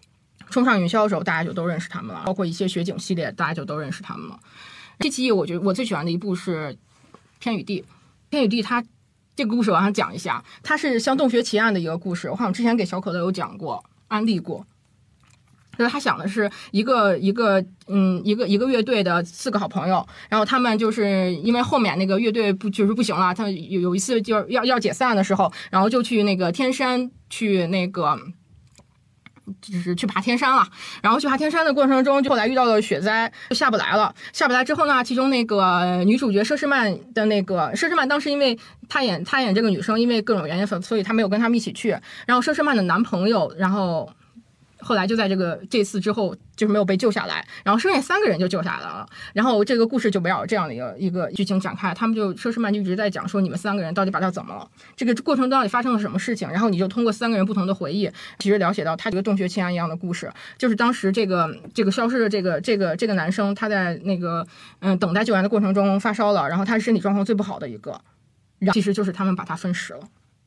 冲上云霄的时候，大家就都认识他们了，包括一些雪景系列，大家就都认识他们了。这期我觉得我最喜欢的一部是《天与地》，《天与地》它这个故事我想讲一下，它是像洞穴奇案的一个故事。我好像之前给小可乐有讲过，安利过。就是他想的是一个一个嗯一个一个乐队的四个好朋友，然后他们就是因为后面那个乐队不就是不行了，他们有有一次就要要解散的时候，然后就去那个天山去那个。就是去爬天山了，然后去爬天山的过程中，就后来遇到了雪灾，就下不来了。下不来之后呢，其中那个女主角佘诗曼的那个佘诗曼，当时因为她演她演这个女生，因为各种原因，所以她没有跟他们一起去。然后佘诗曼的男朋友，然后。后来就在这个这次之后，就是没有被救下来，然后剩下三个人就救下来了。然后这个故事就围绕这样的一个一个剧情展开，他们就佘诗曼就一直在讲说你们三个人到底把他怎么了，这个过程到底发生了什么事情。然后你就通过三个人不同的回忆，其实了解到他这个洞穴奇案一样的故事，就是当时这个这个消失的这个这个这个男生，他在那个嗯等待救援的过程中发烧了，然后他是身体状况最不好的一个，然后其实就是他们把他分食了，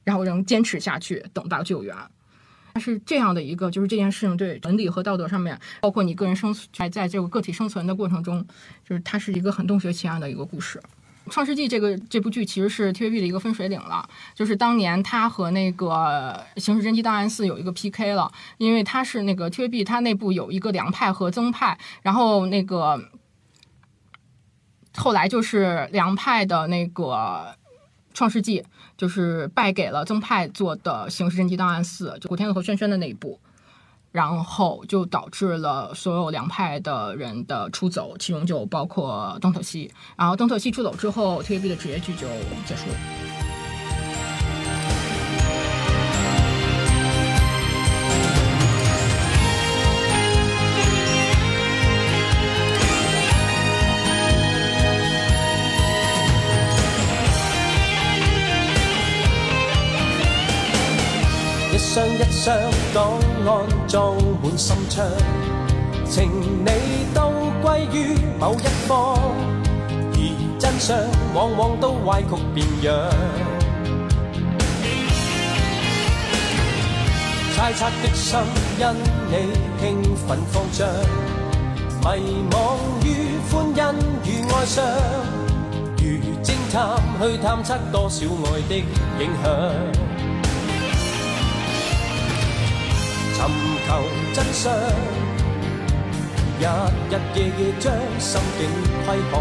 然后仍坚持下去等待救援。它是这样的一个，就是这件事情对伦理和道德上面，包括你个人生存在在这个个体生存的过程中，就是它是一个很洞穴奇案的一个故事。《创世纪》这个这部剧其实是 TVB 的一个分水岭了，就是当年它和那个《刑事侦缉档案四》有一个 PK 了，因为它是那个 TVB 它内部有一个梁派和曾派，然后那个后来就是梁派的那个。创世纪就是败给了曾派做的《刑事侦缉档案四》，就古天乐和轩轩的那一部，然后就导致了所有两派的人的出走，其中就包括邓特西。然后邓特西出走之后，TVB 的职业剧就结束了。箱一箱档案装满心窗，情理都归于某一方，而真相往往都歪曲变样。猜测的心因你兴奋慌张，迷惘于欢欣与哀伤，如侦探去探测多少爱的影响。寻求真相，日日夜夜将心境窥看，